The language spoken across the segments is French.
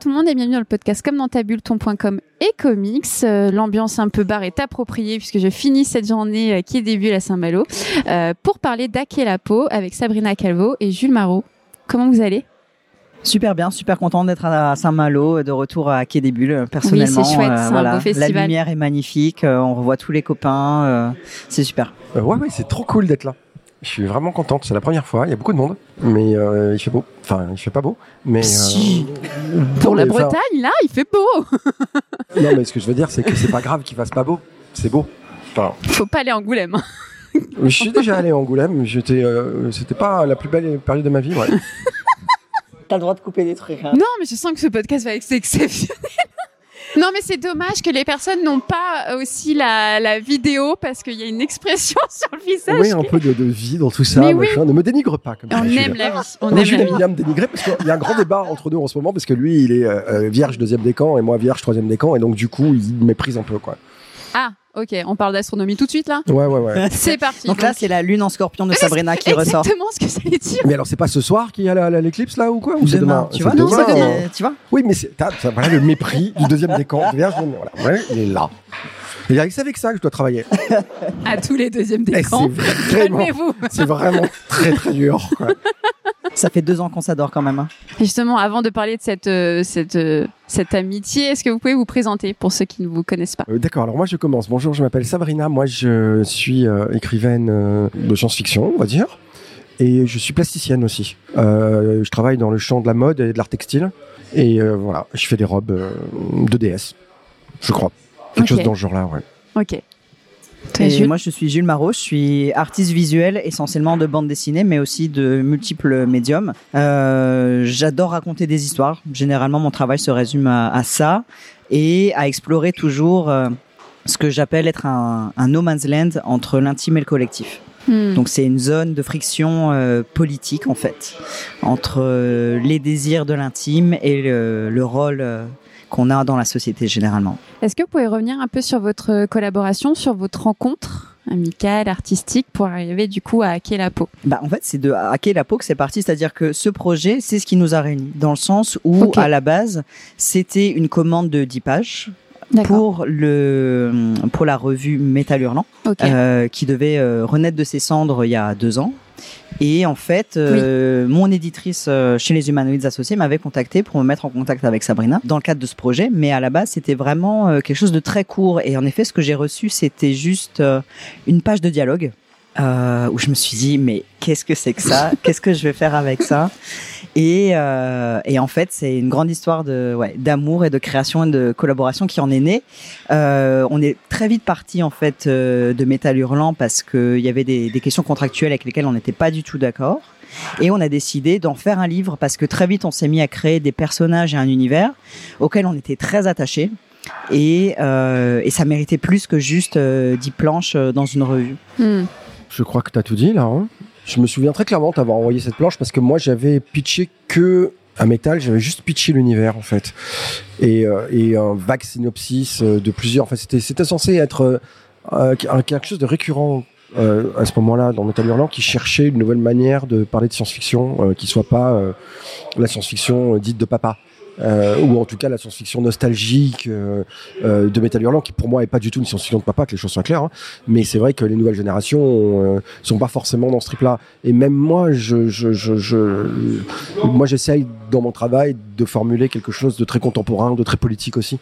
Bonjour tout le monde et bienvenue dans le podcast comme dans ta bulle, ton.com et comics. Euh, L'ambiance un peu barre est appropriée puisque je finis cette journée euh, qui est début à Saint-Malo euh, pour parler d'Akelapo avec Sabrina Calvo et Jules Marot. Comment vous allez? Super bien, super content d'être à Saint-Malo, de retour à Quai des Bulles. Personnellement, Oui, c'est chouette, c'est un voilà, beau festival. la lumière est magnifique, euh, on revoit tous les copains, euh, c'est super. Euh, ouais, ouais, c'est trop cool d'être là. Je suis vraiment contente. C'est la première fois. Il y a beaucoup de monde, mais euh, il fait beau. Enfin, il fait pas beau, mais. Si. euh, Pour non, la enfin, Bretagne, là, il fait beau. Non, mais ce que je veux dire, c'est que c'est pas grave qu'il fasse pas beau. C'est beau. Enfin, Faut pas aller à Angoulême. hein. je suis déjà allé à Angoulême. J'étais, euh, c'était pas la plus belle période de ma vie. Ouais. T'as le droit de couper des trucs. hein. Non, mais je sens que ce podcast va être exceptionnel. Non, mais c'est dommage que les personnes n'ont pas aussi la, la vidéo parce qu'il y a une expression sur le visage. Oui, un peu de, de vie dans tout ça. Mais oui. Ne me dénigre pas comme. On aime la vie. On Non, aime la vie. me dénigrer parce qu'il y a un grand débat entre nous en ce moment parce que lui, il est euh, euh, vierge deuxième décan et moi vierge troisième décan et donc du coup, il méprise un peu quoi. Ah, ok, on parle d'astronomie tout de suite là? Ouais, ouais, ouais. C'est parti. Donc là, c'est la lune en scorpion de Sabrina qui ressort. exactement ce que j'allais dire. Mais alors, c'est pas ce soir qu'il y a l'éclipse là ou quoi? Ou c'est Demain, tu vois, Non, c'est- demain. tu vois? Oui, mais c'est, voilà le mépris du deuxième décan. Vierge, voilà, ouais, il est là. Et c'est avec ça que je dois travailler. À tous les deuxièmes Et décans. c'est vraiment, Calmez-vous. c'est vraiment très très dur. quoi. Ça fait deux ans qu'on s'adore quand même. hein. Justement, avant de parler de cette, euh, cette, euh, cette amitié, est-ce que vous pouvez vous présenter pour ceux qui ne vous connaissent pas? Euh, D'accord, alors moi je commence. Bonjour, je m'appelle Sabrina. Moi je suis euh, écrivaine euh, de science-fiction, on va dire. Et je suis plasticienne aussi. Euh, je travaille dans le champ de la mode et de l'art textile. Et euh, voilà, je fais des robes euh, de DS, je crois. Quelque chose dans ce genre-là, ouais. Ok. Et Jules moi, je suis Jules Marot, je suis artiste visuel essentiellement de bande dessinée, mais aussi de multiples médiums. Euh, J'adore raconter des histoires. Généralement, mon travail se résume à, à ça et à explorer toujours euh, ce que j'appelle être un, un no man's land entre l'intime et le collectif. Hmm. Donc c'est une zone de friction euh, politique en fait entre euh, les désirs de l'intime et le, le rôle euh, qu'on a dans la société généralement. Est-ce que vous pouvez revenir un peu sur votre collaboration, sur votre rencontre amicale, artistique, pour arriver du coup à Akelapo Bah, en fait, c'est de hacker la peau que c'est parti, c'est-à-dire que ce projet, c'est ce qui nous a réunis, dans le sens où, à la base, c'était une commande de 10 pages pour le pour la revue Métal Hurlant, euh, qui devait euh, renaître de ses cendres il y a deux ans. Et en fait, euh, mon éditrice euh, chez les Humanoïdes Associés m'avait contacté pour me mettre en contact avec Sabrina dans le cadre de ce projet. Mais à la base, c'était vraiment euh, quelque chose de très court. Et en effet, ce que j'ai reçu, c'était juste une page de dialogue euh, où je me suis dit, mais qu'est-ce que c'est que ça? Qu'est-ce que je vais faire avec ça? Et, euh, et en fait, c'est une grande histoire de ouais, d'amour et de création et de collaboration qui en est née. Euh, on est très vite parti en fait euh, de Métal Hurlant parce qu'il y avait des, des questions contractuelles avec lesquelles on n'était pas du tout d'accord. Et on a décidé d'en faire un livre parce que très vite on s'est mis à créer des personnages et un univers auquel on était très attachés. Et, euh, et ça méritait plus que juste euh, 10 planches euh, dans une revue. Hmm. Je crois que tu as tout dit là. Je me souviens très clairement t'avoir envoyé cette planche parce que moi j'avais pitché que un métal, j'avais juste pitché l'univers en fait et, euh, un vague synopsis euh, de plusieurs. Enfin c'était c'était censé être euh, quelque chose de récurrent. euh, à ce moment-là, dans Metal Hurlant, qui cherchait une nouvelle manière de parler de science-fiction, euh, qui soit pas euh, la science-fiction dite de papa, ou en tout cas la science-fiction nostalgique euh, euh, de Metal Hurlant, qui pour moi est pas du tout une science-fiction de papa, que les choses soient claires. hein. Mais c'est vrai que les nouvelles générations euh, sont pas forcément dans ce trip-là. Et même moi, je, je, je, je- moi, j'essaye dans mon travail de formuler quelque chose de très contemporain, de très politique aussi,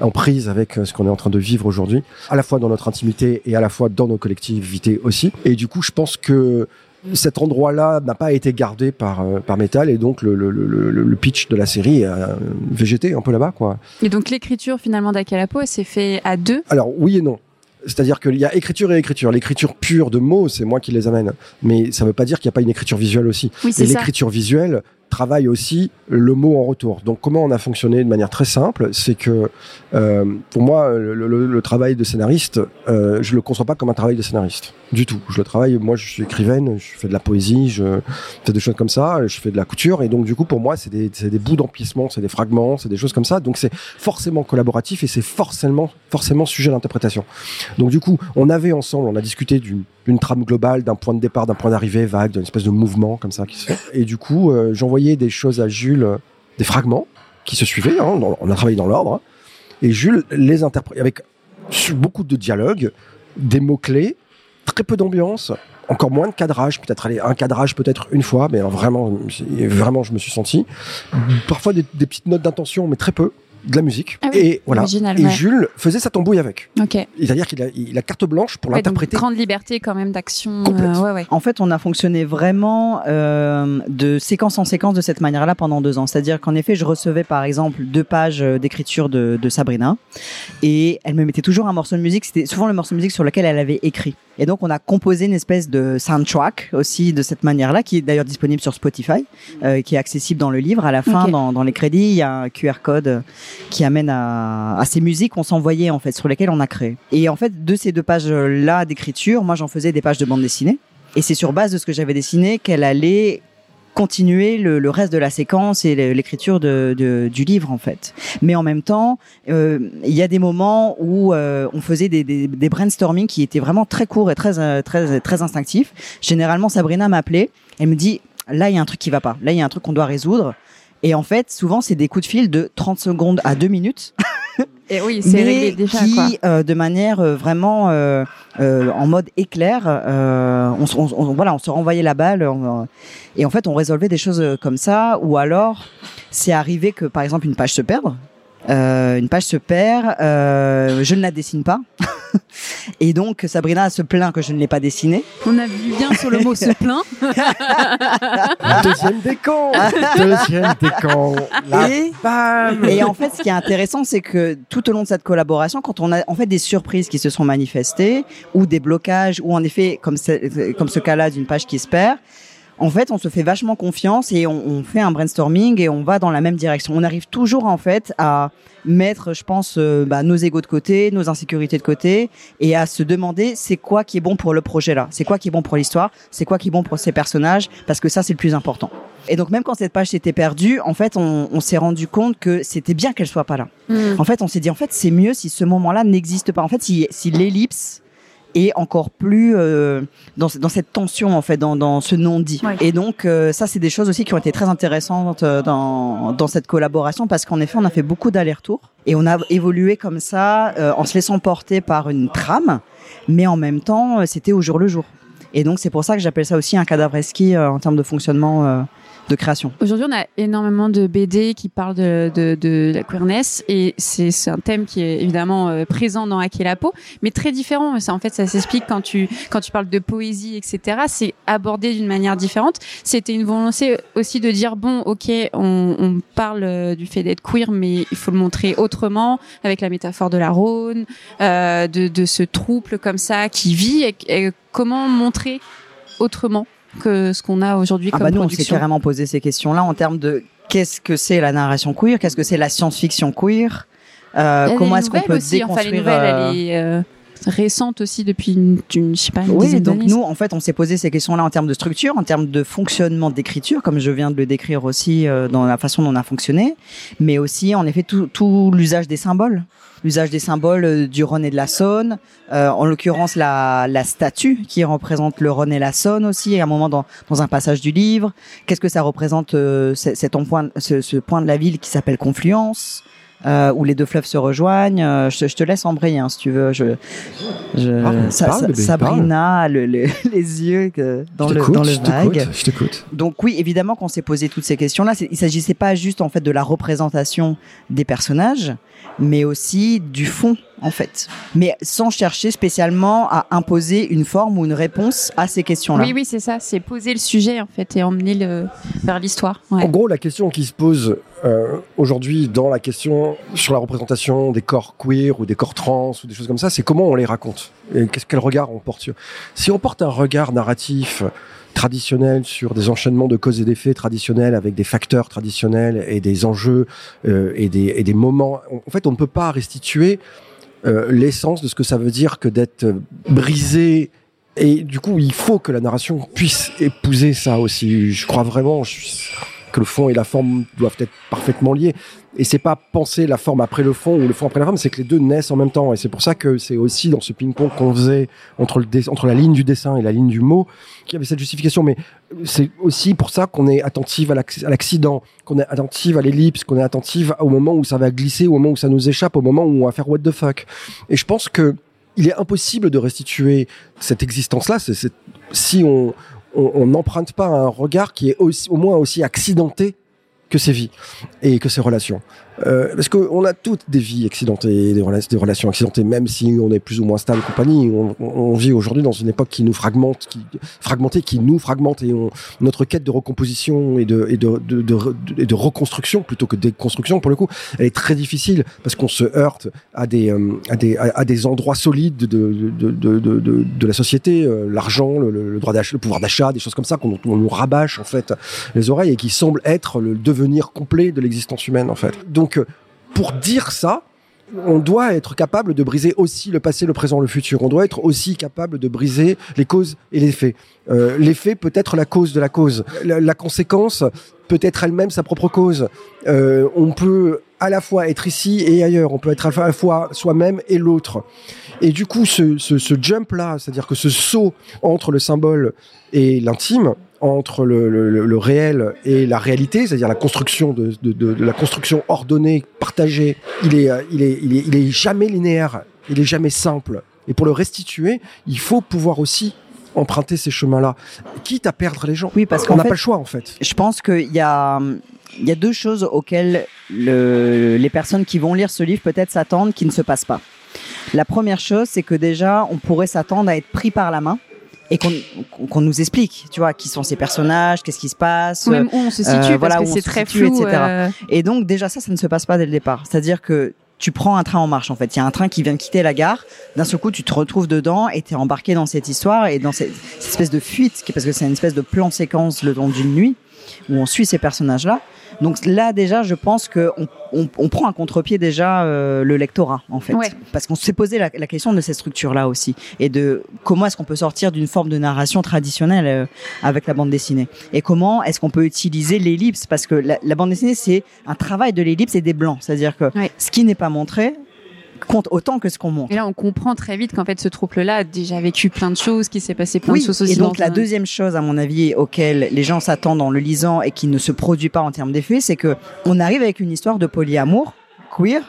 en prise avec euh, ce qu'on est en train de vivre aujourd'hui, à la fois dans notre intimité et à la fois dans nos collectivités aussi. Et du coup, je pense que cet endroit-là n'a pas été gardé par euh, par Metal et donc le, le, le, le- pitch de la série a végété un peu là-bas quoi. Et donc l'écriture finalement d'Akelapo, elle s'est fait à deux? Alors oui et non. C'est-à-dire qu'il y a écriture et écriture. L'écriture pure de mots, c'est moi qui les amène. Mais ça ne veut pas dire qu'il n'y a pas une écriture visuelle aussi. Oui, Et c'est ça. l'écriture visuelle travaille aussi le mot en retour. Donc comment on a fonctionné de manière très simple, c'est que euh, pour moi, le, le- le travail de scénariste, euh, je le conçois pas comme un travail de scénariste du tout. Je le travaille, moi je suis écrivaine, je fais de la poésie, je fais des choses comme ça, je fais de la couture, et donc du coup pour moi c'est des, des bouts d'emplissement, c'est des fragments, c'est des choses comme ça. Donc c'est forcément collaboratif et c'est forcément forcément sujet à l'interprétation. Donc du coup, on avait ensemble, on a discuté d'une trame globale, d'un point de départ, d'un point d'arrivée vague, d'une espèce de mouvement comme ça qui se fait. Et du coup, euh, j'envoyais des choses à Jules, euh, des fragments, qui se suivaient. Hein, on a travaillé dans l'ordre. et Jules les interprète avec beaucoup de dialogues, des mots clés, très peu d'ambiance, encore moins de cadrage, peut-être un cadrage peut-être une fois, mais vraiment, vraiment, je me suis senti. Parfois des petites notes d'intention, mais très peu de la musique. Ah et voilà. Et Jules faisait sa tambouille avec. Ok. C'est-à-dire qu'il a, il a carte blanche pour l'interpréter. Grande liberté quand même d'action. Euh, en fait, on a fonctionné vraiment euh, de séquence en séquence de cette manière-là pendant deux ans. C'est-à-dire qu'en effet, je recevais par exemple deux pages euh, d'écriture de, de Sabrina et elle me mettait toujours un morceau de musique. C'était souvent le morceau de musique sur lequel elle avait écrit. Et donc, on a composé une espèce de soundtrack aussi de cette manière-là, qui est d'ailleurs disponible sur Spotify, euh, qui est accessible dans le livre. À la fin, dans, dans, les crédits, il y a un QR code qui amène à, à ces musiques qu'on s'envoyait en fait, sur lesquelles on a créé. Et en fait, de ces deux pages-là d'écriture, moi, j'en faisais des pages de bande dessinée. Et c'est sur base de ce que j'avais dessiné qu'elle allait continuer le, le, reste de la séquence et l'écriture de, de, du livre en fait. Mais en même temps, euh, il y a des moments où euh, on faisait des, des, des, brainstorming qui étaient vraiment très courts et très euh, très très instinctifs. Généralement, Sabrina m'appelait, elle me dit là il y a un truc qui va pas, là il y a un truc qu'on doit résoudre. Et en fait, souvent c'est des coups de fil de 30 secondes à 2 minutes. Et oui, c'est réglé déjà. Qui, euh, de manière euh, vraiment euh, euh, en mode éclair, euh, on, on, voilà, on se renvoyait la balle et en fait on résolvait des choses comme ça. Ou alors c'est arrivé que par exemple une page se perde, une page se perd, je ne la dessine pas. Et donc Sabrina se plaint que je ne l'ai pas dessiné. On a vu bien sur le mot se plaint. Deuxième décon. Deuxième décon. Et, et en fait, ce qui est intéressant, c'est que tout au long de cette collaboration, quand on a en fait des surprises qui se sont manifestées ou des blocages ou en effet comme ce, comme ce cas-là d'une page qui se perd, en fait, on se fait vachement confiance et on, on, fait un brainstorming et on va dans la même direction. On arrive toujours en fait à mettre, je pense, euh, bah, nos égos de côté, nos insécurités de côté et à se demander c'est quoi qui est bon pour le projet là, c'est quoi qui est bon pour l'histoire, c'est quoi qui est bon pour ces personnages, parce que ça c'est le plus important. Et donc même quand cette page s'était perdue, en fait, on, on s'est rendu compte que c'était bien qu'elle soit pas là. Mmh. En fait, on s'est dit en fait c'est mieux si ce moment-là n'existe pas. En fait, si, si l'ellipse et encore plus euh, dans, dans, cette tension en fait, dans, dans ce non-dit. Ouais. Et donc euh, ça, c'est des choses aussi qui ont été très intéressantes euh, dans, dans cette collaboration parce qu'en effet, on a fait beaucoup d'allers-retours et on a évolué comme ça euh, en se laissant porter par une trame, mais en même temps, euh, c'était au jour le jour. Et donc c'est pour ça que j'appelle ça aussi un cadavre ski en termes de fonctionnement Aujourd'hui, on a énormément de BD qui parlent de, de, de la queerness et c'est un thème qui est évidemment euh, présent dans Hacker la peau, mais très différent. Ça, en fait, ça s'explique quand tu quand tu parles de poésie, etc. C'est abordé d'une manière différente. C'était une volonté aussi de dire bon, ok, on, on parle euh, du fait d'être queer, mais il faut le montrer autrement, avec la métaphore de la Rhône, euh, de, de ce trouble comme ça qui vit et comment montrer autrement que ce qu'on a aujourd'hui ah comme bah nous, production. on s'est carrément posé ces questions-là en termes de qu'est-ce que c'est la narration queer, qu'est-ce que c'est la science-fiction queer, euh, comment est-ce qu'on peut aussi, déconstruire. Enfin, les nouvelles, elle est euh, récente aussi depuis une, une je sais pas une oui, donc nous, en fait, on s'est posé ces questions-là en termes de structure, en termes de fonctionnement d'écriture, comme je viens de le décrire aussi euh, dans la façon dont on a fonctionné, mais aussi, en effet, tout, tout l'usage des symboles. L'usage des symboles euh, du Rhône et de la Saône, euh, en l'occurrence la, la statue qui représente le Rhône et la Saône aussi, à un moment dans, dans un passage du livre. Qu'est-ce que ça représente euh, cet point, ce, ce point de la ville qui s'appelle Confluence? Euh, où les deux fleuves se rejoignent. Euh, je, je, te laisse embrayer hein, si tu veux. Je, je, ah, parle, Sabrina, le, le, les yeux que, dans, le, dans le vague. Je t'écoute. Donc oui, évidemment qu'on s'est posé toutes ces questions-là. Il s'agissait pas juste en fait de la représentation des personnages, mais aussi du fond en fait, mais sans chercher spécialement à imposer une forme ou une réponse à ces questions-là. Oui, oui, c'est ça, c'est poser le sujet en fait et emmener le vers l'histoire. Ouais. En gros, la question qui se pose euh, aujourd'hui dans la question sur la représentation des corps queer ou des corps trans ou des choses comme ça, c'est comment on les raconte et qu'est-ce quel regard on porte sur. Si on porte un regard narratif traditionnel sur des enchaînements de causes et d'effets traditionnels avec des facteurs traditionnels et des enjeux euh, et, des, et des moments. En fait, on ne peut pas restituer euh, l'essence de ce que ça veut dire que d'être brisé. Et du coup, il faut que la narration puisse épouser ça aussi. Je crois vraiment. Je, que le fond et la forme doivent être parfaitement liés. Et c'est pas penser la forme après le fond ou le fond après la forme, c'est que les deux naissent en même temps. Et c'est pour ça que c'est aussi dans ce ping-pong qu'on faisait entre, le entre la ligne du dessin et la ligne du mot qu'il y avait cette justification. Mais c'est aussi pour ça qu'on est attentive à l'accident, qu'on est attentive à l'ellipse, qu'on est attentive au moment où ça va glisser, au moment où ça nous échappe, au moment où on va faire what the fuck. Et je pense que il est impossible de restituer cette existence-là. Si on n'emprunte pas un regard qui est au moins aussi accidenté que ses vies et que ses relations. Euh, parce qu'on a toutes des vies accidentées, des, relations, accidentées, même si on est plus ou moins stable compagnie. On, vit aujourd'hui dans une époque qui nous fragmente, qui fragmentée, qui nous fragmente, et on, notre quête de recomposition et de, et de, de, de, de, reconstruction plutôt que de déconstruction, pour le coup, elle est très difficile parce qu'on se heurte à des, euh, à des, à, des endroits solides de, la société, euh, l'argent, le, le, droit le pouvoir d'achat, des choses comme ça qu'on on nous rabâche en fait les oreilles et qui semblent être le devenir complet de l'existence humaine en fait. Donc, pour dire ça, on doit être capable de briser aussi le passé, le présent, le futur. On doit être aussi capable de briser les causes et les faits. Euh, L'effet peut être la cause de la cause. La, conséquence peut être elle-même sa propre cause. Euh, on peut à la fois être ici et ailleurs. On peut être à la fois soi-même et l'autre. Et du coup, ce, ce, ce jump-là, c'est-à-dire que ce saut entre le symbole et l'intime, entre le, le, le, réel et la réalité, c'est-à-dire la construction de, de, de, la construction ordonnée, partagée, il est, il est, il est, il est jamais linéaire, il est jamais simple. Et pour le restituer, il faut pouvoir aussi emprunter ces chemins-là, quitte à perdre les gens. Oui, parce qu'on n'a pas le choix en fait. Je pense qu'il y a, il y a deux choses auxquelles le, les personnes qui vont lire ce livre peut-être s'attendent qui ne se passent pas. La première chose, c'est que déjà, on pourrait s'attendre à être pris par la main et qu'on nous explique, tu vois, qui sont ces personnages, qu'est-ce qui se passe, même où on se situe, euh, parce que c'est très flou, etc. Euh. Et donc déjà ça, ça ne se passe pas dès le départ. C'est-à-dire que tu prends un train en marche en fait. Il y a un train qui vient de quitter la gare. D'un seul coup, tu te retrouves dedans et tu es embarqué dans cette histoire et dans cette, cette espèce de fuite, parce que c'est une espèce de plan séquence le long d'une nuit où on suit ces personnages-là. Donc là déjà, je pense que on, prend un contre-pied déjà euh, le lectorat en fait, parce qu'on s'est posé la, la, question de ces structures-là aussi. Et de comment est-ce qu'on peut sortir d'une forme de narration traditionnelle euh, avec la bande dessinée. Et comment est-ce qu'on peut utiliser l'ellipse? Parce que la, la bande dessinée c'est un travail de l'ellipse et des blancs, c'est-à-dire que ce qui n'est pas montré compte autant que ce qu'on montre. Et là, on comprend très vite qu'en fait, ce trouble-là a déjà vécu plein de choses, qu'il s'est passé plein de choses aussi. Et donc, la deuxième chose, à mon avis, auquel les gens s'attendent en le lisant et qui ne se produit pas en termes d'effet, c'est que on arrive avec une histoire de polyamour queer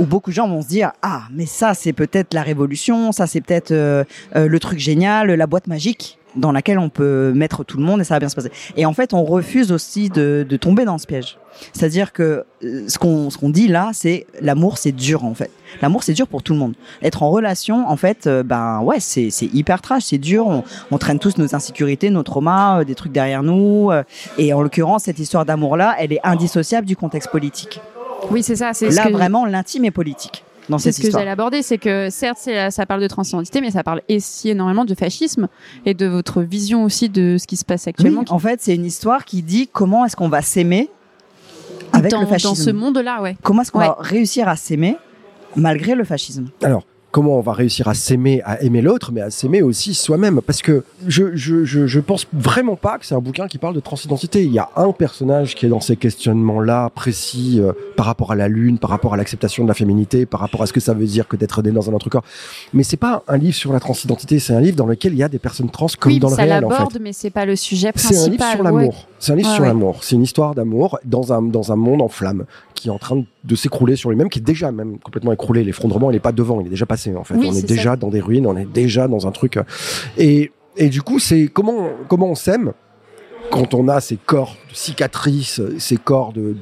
où beaucoup de gens vont se dire ah mais ça c'est peut-être la révolution, ça c'est peut-être euh, euh, le truc génial, la boîte magique dans laquelle on peut mettre tout le monde et ça va bien se passer. Et en fait, on refuse aussi de, de tomber dans ce piège. C'est-à-dire que euh, ce qu'on ce qu'on dit là, c'est l'amour, c'est dur en fait. L'amour, c'est dur pour tout le monde. Être en relation, en fait, euh, ben ouais, c'est c'est hyper trash, c'est dur. On, on, traîne tous nos insécurités, nos traumas, euh, des trucs derrière nous. et en l'occurrence, cette histoire d'amour là, elle est indissociable du contexte politique. Oui, c'est ça. C'est là vraiment l'intime est politique dans cette histoire. ce que j'allais aborder, c'est que certes, ça parle de transidentité, mais ça parle aussi énormément de fascisme et de votre vision aussi de ce qui se passe actuellement. Oui, en fait, c'est une histoire qui dit comment est-ce qu'on va s'aimer avec dans, le fascisme. Dans ce monde-là, ouais. Comment est-ce qu'on ouais. va réussir à s'aimer malgré le fascisme? Alors, comment on va réussir à s'aimer, à aimer l'autre, mais à s'aimer aussi soi-même. Parce que je, je, je, je, pense vraiment pas que c'est un bouquin qui parle de transidentité. Il y a un personnage qui est dans ces questionnements-là précis euh, par rapport à la lune, par rapport à l'acceptation de la féminité, par rapport à ce que ça veut dire que d'être né dans un autre corps. Mais c'est pas un livre sur la transidentité, c'est un livre dans lequel il y a des personnes trans comme oui, dans le réel. Ça l'aborde, en fait. mais c'est pas le sujet principal. C'est un livre sur l'amour. Ouais. C'est un livre sur ouais. l'amour. C'est une histoire d'amour dans un, dans un monde en flammes qui est en train de s'écrouler sur lui-même, qui est déjà même complètement écroulé. L'effondrement, il est pas devant, il est déjà passé en fait. Oui, on est, déjà ça. dans des ruines, on est déjà dans un truc. Et, et du coup, c'est comment, comment on s'aime quand on a ces corps de cicatrices, ces corps de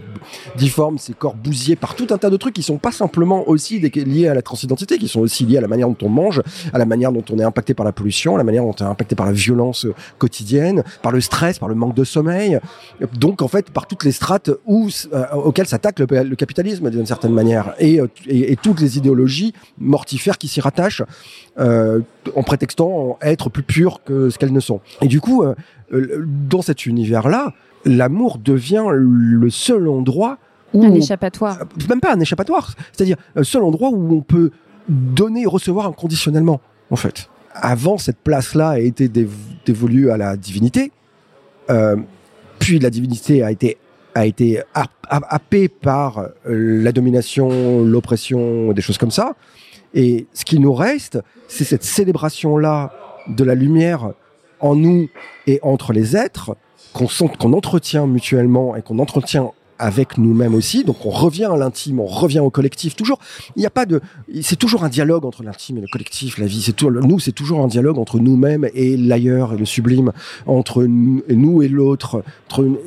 difformes, ces corps bousillés par tout un tas de trucs qui sont pas simplement aussi liés à la transidentité, qui sont aussi liés à la manière dont on mange, à la manière dont on est impacté par la pollution, à la manière dont on est impacté par la violence quotidienne, par le stress, par le manque de sommeil. Donc en fait, par toutes les strates où, euh, auxquelles s'attaque le, le, capitalisme d'une certaine manière et, et, et, toutes les idéologies mortifères qui s'y rattachent euh, en prétextant être plus pures que ce qu'elles ne sont. Et du coup, euh, dans cet univers-là, l'amour devient le seul endroit où un on- échappatoire. même pas un échappatoire, c'est-à-dire le seul endroit où on peut donner et recevoir inconditionnellement, en fait. Avant, cette place-là a été dév- dévolue à la divinité, euh, puis la divinité a été a été happé par euh, la domination, l'oppression, des choses comme ça. Et ce qui nous reste, c'est cette célébration-là de la lumière en nous et entre les êtres qu'on qu'on entretient mutuellement et qu'on entretient avec nous-mêmes aussi. Donc on revient à l'intime, on revient au collectif. Toujours, il n'y a pas de, c'est toujours un dialogue entre l'intime et le collectif. La vie, c'est tout, nous, c'est toujours un dialogue entre nous-mêmes et l'ailleurs et le sublime, entre nous et l'autre.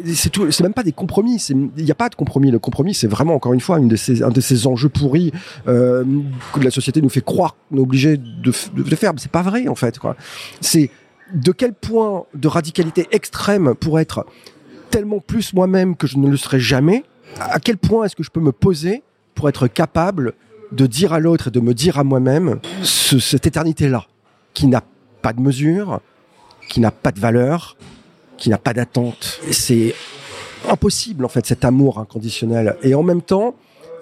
C'est tout, c'est même pas des compromis. Il n'y a pas de compromis. Le compromis, c'est vraiment encore une fois une de ces, un de ces enjeux pourris euh, que la société nous fait croire est obligé de, de, de faire. C'est pas vrai en fait. Quoi. C'est de quel point de radicalité extrême pour être tellement plus moi-même que je ne le serai jamais, à quel point est-ce que je peux me poser pour être capable de dire à l'autre et de me dire à moi-même cette éternité-là, qui n'a pas de mesure, qui n'a pas de valeur, qui n'a pas d'attente? C'est impossible en fait cet amour inconditionnel. Et en même temps,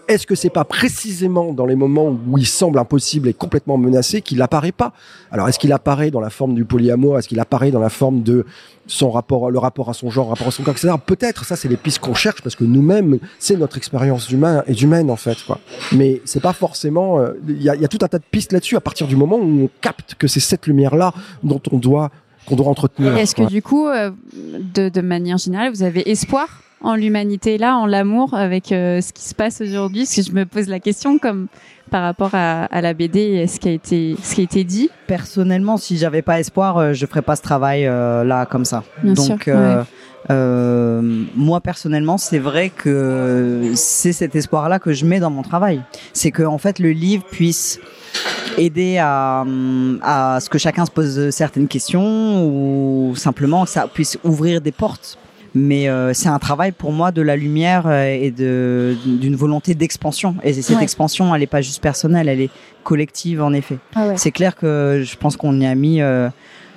est-ce que c'est pas précisément dans les moments où il semble impossible et complètement menacé qu'il apparaît pas Alors est-ce qu'il apparaît dans la forme du polyamour Est-ce qu'il apparaît dans la forme de son rapport, le rapport à son genre, rapport à son corps, etc. Peut-être, ça c'est les pistes qu'on cherche parce que nous-mêmes, c'est notre expérience d'humain et d'humaine en fait. Quoi. Mais c'est pas forcément. Euh, il y, a, y a tout un tas de pistes là-dessus à partir du moment où on capte que c'est cette lumière-là dont on doit qu'on doit entretenir. Est-ce que du coup, euh, de, de manière générale, vous avez espoir en l'humanité là, en l'amour avec euh, ce qui se passe aujourd'hui Si je me pose la question comme par rapport à, à, la BD et ce qui a été ce qui a été dit. Personnellement, si j'avais pas espoir, euh, je ferais pas ce travail euh, là comme ça. Bien Donc sûr, moi personnellement, c'est vrai que c'est cet espoir-là que je mets dans mon travail. C'est que en fait le livre puisse aider à, à ce que chacun se pose certaines questions ou simplement que ça puisse ouvrir des portes mais euh, c'est un travail pour moi de la lumière euh, et de d'une volonté d'expansion et cette Ouais. expansion elle est pas juste personnelle elle est collective en effet Ah ouais. c'est clair que je pense qu'on y a mis euh,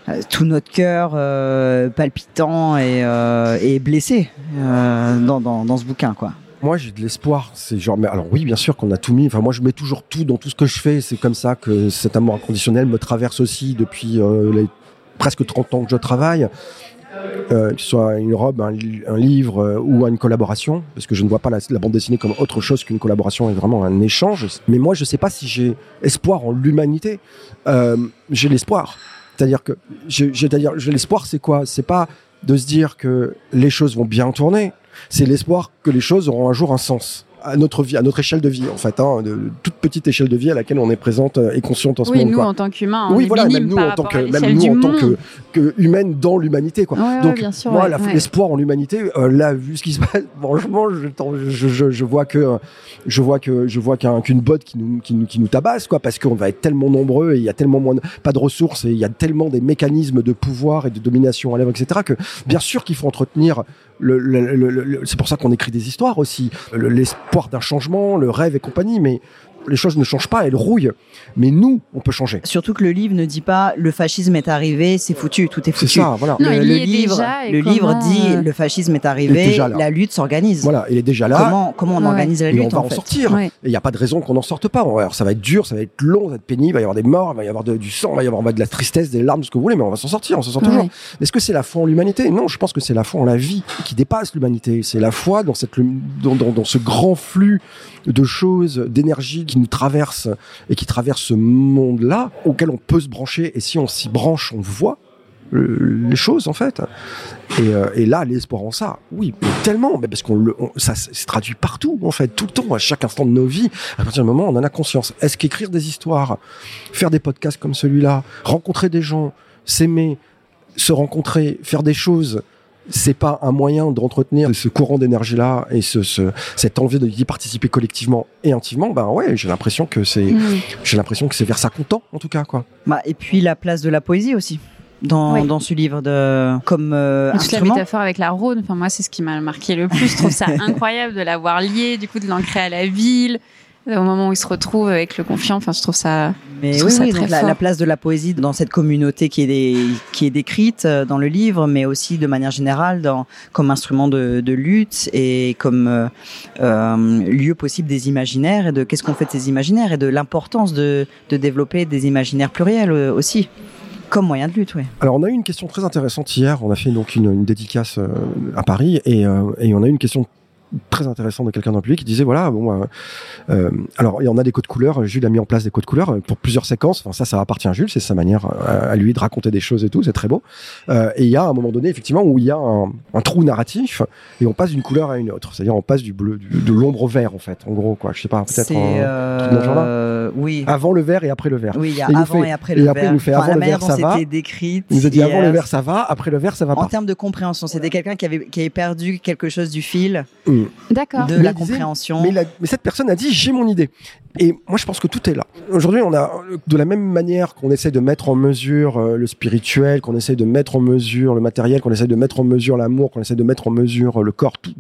euh, tout notre cœur euh, palpitant et, euh, et blessé euh, dans, dans, dans ce bouquin quoi Moi, j'ai de l'espoir. C'est genre, mais alors oui, bien sûr qu'on a tout mis. Enfin, moi, je mets toujours tout dans tout ce que je fais. C'est comme ça que cet amour inconditionnel me traverse aussi depuis euh, les presque 30 ans que je travaille. Euh, que ce soit une robe, un, li- un livre euh, ou une collaboration, parce que je ne vois pas la, bande dessinée comme autre chose qu'une collaboration et vraiment un échange. Mais moi, je sais pas si j'ai espoir en l'humanité. Euh, j'ai l'espoir. C'est-à-dire que, c'est-à-dire, l'espoir, c'est quoi? C'est pas de se dire que les choses vont bien tourner. C'est l'espoir que les choses auront un jour un sens à notre vie, à notre échelle de vie, en fait, hein, de, de toute petite échelle de vie à laquelle on est présente euh, et consciente en ce Oui, moment. nous quoi. en tant qu'humains, Oui, voilà, même nous en tant que même nous en tant que, que humaine dans l'humanité, quoi. Ouais, Donc bien sûr, moi, ouais, l'espoir en l'humanité, euh, là, vu ce qui se passe, franchement, je, je, je, je vois que je vois que je vois qu'un- qu'une botte qui nous, qui nous qui nous tabasse, quoi, parce qu'on va être tellement nombreux et il y a tellement moins de, pas de ressources et il y a tellement des mécanismes de pouvoir et de domination à l'œuvre, etc. Que bien sûr qu'il faut entretenir le, le- le- c'est pour ça qu'on écrit des histoires aussi, l'espoir d'un changement, le rêve et compagnie, mais les choses ne changent pas, elles rouillent. Mais nous, on peut changer. surtout que le livre ne dit pas le fascisme est arrivé c'est foutu tout est C'est foutu ça, voilà. Non, le, est livre, le dit euh, le fascisme est Il est arrivé, déjà là. la lutte s'organise. Voilà, il est déjà là. Comment, comment on Ouais. organise la et on lutte va en en fait sortir. Ouais. Il n'y a pas de raison qu'on n'en sorte pas. Alors ça va être dur, ça va être long, ça va être pénible, il va y avoir des morts, il va y avoir de- du sang, il va y avoir de la tristesse, des larmes, ce que vous voulez, mais on va s'en sortir, on s'en sort toujours. Est-ce que c'est la foi en l'humanité? Non, je pense que c'est la foi en la vie qui dépasse l'humanité. C'est la foi dans, cette, dans, dans ce grand flux de choses, d'énergie qui nous traverse et qui traverse ce monde-là, auquel on peut se brancher. Et si on s'y branche, on voit le- les choses en fait. Et, euh, et là, ça, oui, tellement, mais parce qu'on le, ça se traduit partout en fait, tout le temps, à chaque instant de nos vies. À partir du moment où on en a conscience. Est-ce qu'écrire des histoires, faire des podcasts comme celui-là, rencontrer des gens, s'aimer, se rencontrer, faire des choses, c'est pas un moyen d'entretenir ce courant d'énergie-là et ce, ce, cette envie d'y participer collectivement et intimement, ben ouais, j'ai l'impression que c'est, Mm. j'ai l'impression que c'est vers ça qu'on tend, en tout cas, quoi. Bah, et puis la place de la poésie aussi dans, Oui. dans ce livre de comme euh, Toute la instrument. métaphore avec la Rhône, enfin moi c'est ce qui m'a marqué le plus. Je trouve ça incroyable de l'avoir lié, du coup de l'ancrer à la ville, au moment où il se retrouve avec le confiant. Enfin je trouve ça. Mais Je oui, trouve ça oui, très la, la place de la poésie dans cette communauté qui est, des, qui est décrite euh, dans le livre, mais aussi de manière générale dans, comme instrument de, de lutte et comme euh, euh, lieu possible des imaginaires et de qu'est-ce qu'on fait de ces imaginaires et de l'importance de, de développer des imaginaires pluriels aussi. Comme moyen de lutte, oui. Alors, on a eu une question très intéressante hier. On a fait donc une, une dédicace euh, à Paris et, euh, et on a eu une question très intéressant de quelqu'un dans le public qui disait voilà bon euh, euh, alors il y en a des codes couleurs Jules a mis en place des codes couleurs pour plusieurs séquences enfin ça ça appartient à Jules c'est sa manière euh, à lui de raconter des choses et tout c'est très beau euh, et il y a un moment donné effectivement où il y a un, un trou narratif et on passe d'une couleur à une autre c'est-à-dire on passe du bleu du, de l'ombre au vert en fait en gros quoi je sais pas peut-être euh, oui. avant le vert et après le vert Oui, il y a Et avant fait- et après et le après, il verre. nous fait Enfin, avant la le dont ça va. décrite. il nous a dit avant le vert ça va après le vert ça va En termes de compréhension, c'était quelqu'un qui avait, qui avait perdu quelque chose du fil Mm. D'accord. de Mais la compréhension. Mais, la- mais cette personne a dit j'ai mon idée. Et moi je pense que tout est là. Aujourd'hui on a de la même manière qu'on essaie de mettre en mesure euh, le spirituel, qu'on essaie de mettre en mesure le matériel, qu'on essaie de mettre en mesure l'amour, qu'on essaie de mettre en mesure euh, le corps, tout,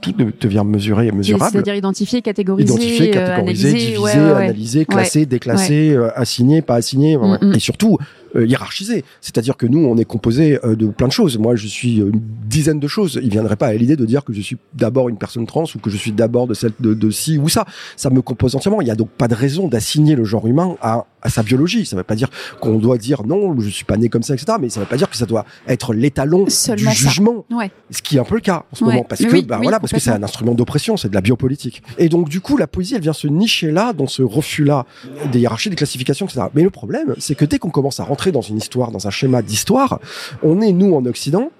tout de- devient mesuré et mesurable. C'est-à-dire identifier, catégoriser, Identifier, euh, catégoriser, analyser, diviser, ouais, ouais, ouais. analyser, classer, déclasser, euh, assigner, pas assigner, ouais, Mm, mm. et surtout euh, hiérarchiser. C'est-à-dire que nous, on est composé euh, de plein de choses. Moi, je suis euh, une dizaine de choses. Il viendrait pas à l'idée de dire que je suis d'abord une personne trans ou que je suis d'abord de celle de, de ci ou ça. Ça me compose entièrement. Il y a donc pas de raison d'assigner le genre humain à, à sa biologie. Ça veut pas dire qu'on doit dire non, je suis pas né comme ça, etc. Mais ça veut pas dire que ça doit être l'étalon du Seulement jugement. Ouais. Ce qui est un peu le cas en ce Ouais. moment, parce Mais que oui, bah oui, voilà, parce que c'est un instrument d'oppression, c'est de la biopolitique. Et donc du coup, la poésie, elle vient se nicher là, dans ce refus-là des hiérarchies, des classifications, etc. Mais le problème, c'est que dès qu'on commence à rentrer dans une histoire, dans un schéma d'histoire, on est nous en Occident.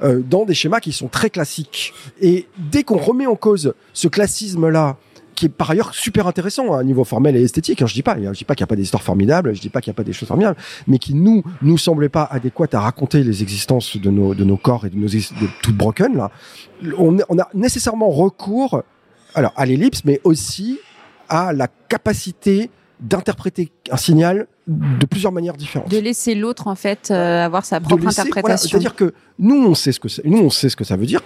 euh, dans des schémas qui sont très classiques. Et dès qu'on remet en cause ce classisme-là, qui est par ailleurs super intéressant à un niveau formel et esthétique. hein, Je dis pas, je dis pas qu'il n'y a pas des histoires formidables, je dis pas qu'il n'y a pas des choses formidables, mais qui nous nous semblaient pas adéquates à raconter les existences de nos de nos corps et de nos de toutes broken là. On, on a nécessairement recours, alors à l'ellipse, mais aussi à la capacité d'interpréter un signal de plusieurs manières différentes. De laisser l'autre en fait euh, avoir sa propre laisser- voilà, interprétation. C'est-à-dire que nous on sait ce que nous on sait ce que ça veut dire,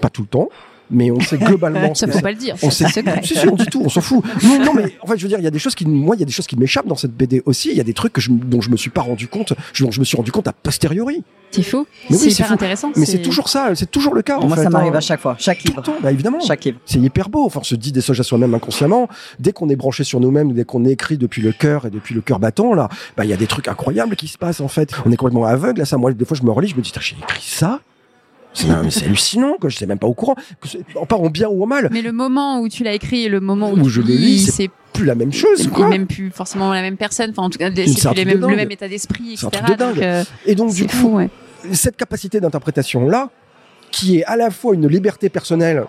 pas tout le temps, mais on sait globalement ce ça que faut pas le dire. On sait, secret. si, si, on dit tout, on s'en fout. Non, non, mais en fait, je veux dire, il y a des choses qui, moi, il y a des choses qui m'échappent dans cette BD aussi. Il y a des trucs que je, dont je me suis pas rendu compte, je- dont je me suis rendu compte a posteriori. C'est faux. Mais C'est oui, c'est hyper fou. intéressant. Mais c'est toujours ça, c'est toujours le cas. en Moi, fait, ça m'arrive hein. à chaque fois, chaque livre. Tout le temps, bah, évidemment. Chaque livre. C'est hyper beau. Enfin, on se dit des choses à soi-même inconsciemment. Dès qu'on est branché sur nous-mêmes, dès qu'on écrit depuis le cœur et depuis le cœur battant, là, bah, il y a des trucs incroyables qui se passent, en fait. On est complètement aveugle à ça. Moi, des fois, je me relis, je me dis, j'ai écrit ça? C'est hallucinant, que je sais même pas au courant. En bien ou en mal. Mais le moment où tu l'as écrit et le moment où, Où tu je le lis, lis, c'est Plus la même chose, c'est même plus forcément la même personne. Enfin, en tout cas, c'est le même état d'esprit, C'est un etc. truc de Donc, euh, Et donc, du coup, fou, ouais. cette capacité d'interprétation-là, qui est à la fois une liberté personnelle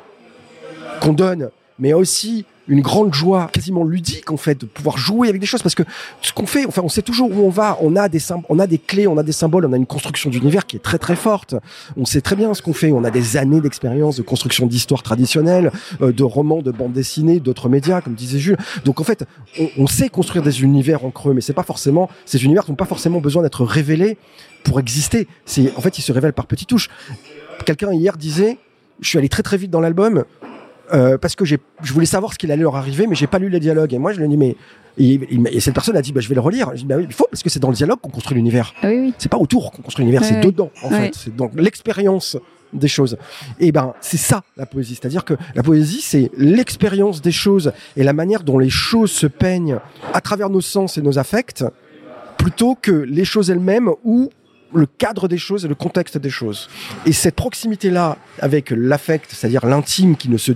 qu'on donne, mais aussi une grande joie quasiment ludique en fait de pouvoir jouer avec des choses. Parce que ce qu'on fait enfin on sait toujours où on va. On a des on a des clés on a des symboles on a une construction d'univers qui est très très forte. On sait très bien ce qu'on fait. On a des années d'expérience de construction d'histoire traditionnelle euh, de romans de bandes dessinées d'autres médias comme disait Jules. Donc en fait on, on sait construire des univers en creux mais c'est pas forcément ces univers n'ont pas forcément besoin d'être révélés pour exister. C'est en fait ils se révèlent par petites touches. Quelqu'un hier disait je suis allé très très vite dans l'album euh, parce que je voulais savoir ce qu'il allait leur arriver, mais j'ai pas lu les dialogues. Et moi, je lui ai dit, mais et, m'a- et cette personne a dit, bah, je vais le relire. Je dis, bah oui, il faut parce que c'est dans le dialogue qu'on construit l'univers. Ah oui, oui. C'est pas autour qu'on construit l'univers, c'est dedans en fait. C'est donc l'expérience des choses. Et ben, c'est ça la poésie. C'est-à-dire que la poésie, c'est l'expérience des choses et la manière dont les choses se peignent à travers nos sens et nos affects, plutôt que les choses elles-mêmes ou le cadre des choses et le contexte des choses. Et cette proximité-là avec l'affect, c'est-à-dire l'intime qui ne se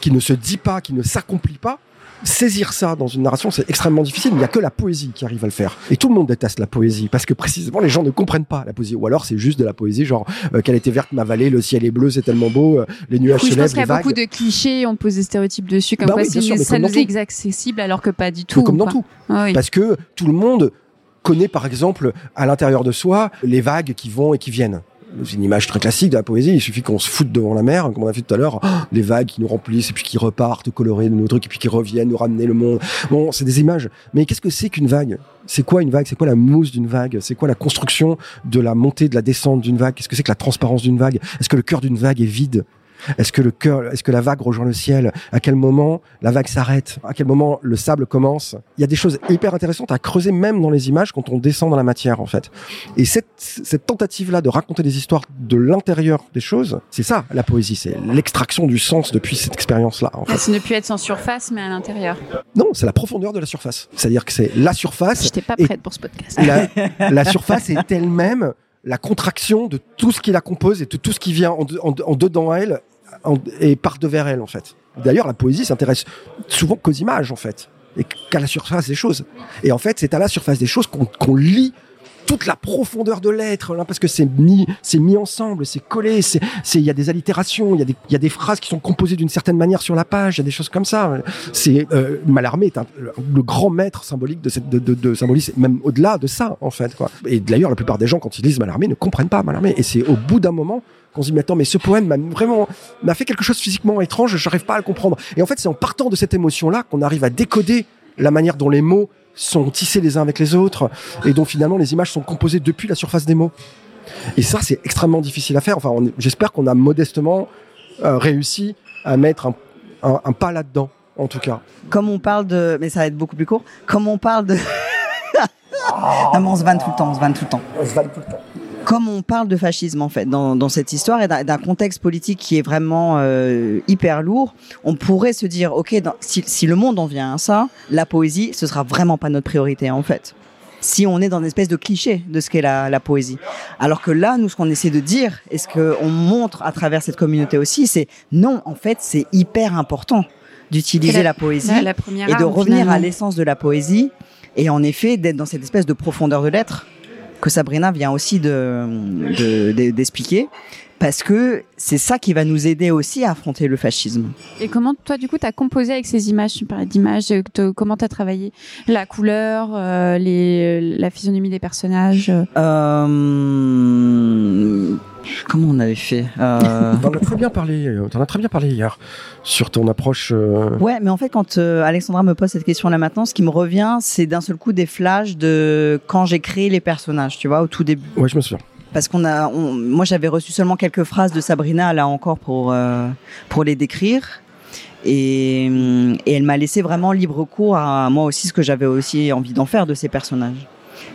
qui ne se dit pas, qui ne s'accomplit pas, saisir ça dans une narration, c'est extrêmement difficile. Il n'y a que la poésie qui arrive à le faire. Et tout le monde déteste la poésie parce que précisément les gens ne comprennent pas la poésie. Ou alors c'est juste de la poésie, genre euh, qu'elle était verte ma vallée, le ciel est bleu, c'est tellement beau, euh, les nuages Oui, je se pense lèvent, qu'il y a vagues. beaucoup de clichés, on pose des stéréotypes dessus, comme Bah quoi oui, c'est- ça nous est accessible alors que pas du tout. Mais comme dans quoi. tout. Ah oui. Parce que tout le monde connaît par exemple à l'intérieur de soi les vagues qui vont et qui viennent. C'est une image très classique de la poésie. Il suffit qu'on se foute devant la mer, comme on a fait tout à l'heure, les vagues qui nous remplissent et puis qui repartent colorées de nos trucs et puis qui reviennent nous ramener le monde. Bon, c'est des images. Mais qu'est-ce que c'est qu'une vague? C'est quoi une vague? C'est quoi la mousse d'une vague? C'est quoi la construction de la montée, de la descente d'une vague? Qu'est-ce que c'est que la transparence d'une vague? Est-ce que le cœur d'une vague est vide? Est-ce que le cœur, est-ce que la vague rejoint le ciel? À quel moment la vague s'arrête? À quel moment le sable commence? Il y a des choses hyper intéressantes à creuser même dans les images quand on descend dans la matière en fait. Et cette, cette tentative-là de raconter des histoires de l'intérieur des choses, c'est ça la poésie, c'est l'extraction du sens depuis cette expérience-là. En fait. C'est ne plus être sans surface mais à l'intérieur. Non, c'est la profondeur de la surface. C'est-à-dire que c'est la surface. J'étais pas prête pour ce podcast. La, la surface est elle-même la contraction de tout ce qui la compose et de tout ce qui vient en, en, en dedans elle et par devers elle en fait. D'ailleurs, la poésie s'intéresse souvent qu'aux images en fait et qu'à la surface des choses. Et en fait, c'est à la surface des choses qu'on lit toute la profondeur de l'être, là, parce que c'est mis, c'est mis ensemble, c'est collé, c'est, il y a des allitérations, il y a des, il y a des phrases qui sont composées d'une certaine manière sur la page, il y a des choses comme ça. C'est euh, est un, le grand maître symbolique de cette, de, de, de symbolisme, même au-delà de ça, en fait. Quoi. Et d'ailleurs, la plupart des gens, quand ils lisent Mallarmé, ne comprennent pas Mallarmé. Et c'est au bout d'un moment qu'on se dit mais attends mais ce poème m'a vraiment m'a fait quelque chose physiquement étrange j'arrive pas à le comprendre et en fait c'est en partant de cette émotion là qu'on arrive à décoder la manière dont les mots sont tissés les uns avec les autres et dont finalement les images sont composées depuis la surface des mots et ça c'est extrêmement difficile à faire enfin on- j'espère qu'on a modestement euh, réussi à mettre un, un, un pas là-dedans en tout cas Comme on parle de, mais ça va être beaucoup plus court. Comme on parle de, non mais on se vanne tout le temps, on se vanne tout le temps. Comme on parle de fascisme en fait dans, dans cette histoire et d'un contexte politique qui est vraiment euh, hyper lourd, on pourrait se dire ok dans- si, si le monde en vient à ça, la poésie ce sera vraiment pas notre priorité en fait. Si on est dans une espèce de cliché de ce qu'est la, la poésie, alors que là nous ce qu'on essaie de dire et ce qu'on montre à travers cette communauté aussi, c'est non en fait c'est hyper important d'utiliser la, poésie La, et de revenir à l'essence de la poésie et en effet d'être dans cette espèce de profondeur de l'être que Sabrina vient aussi de de- de- d'expliquer parce que c'est ça qui va nous aider aussi à affronter le fascisme. Et comment toi du coup t'as composé avec ces images Tu parlais d'images. euh, Comment t'as travaillé la couleur, euh, les, la physionomie des personnages Euh, comment on avait fait Euh, t'en as très bien parlé euh, t'en as très bien parlé hier sur ton approche euh, Ouais, mais en fait, quand euh, Alexandra me pose cette question-là maintenant, ce qui me revient, c'est d'un seul coup des flashs de quand j'ai créé les personnages, tu vois, au tout début. ouais je me souviens parce qu'on a, on- moi j'avais reçu seulement quelques phrases de Sabrina là encore pour euh, pour les décrire. Et, et elle m'a laissé vraiment libre cours à moi aussi ce que j'avais aussi envie d'en faire de ces personnages.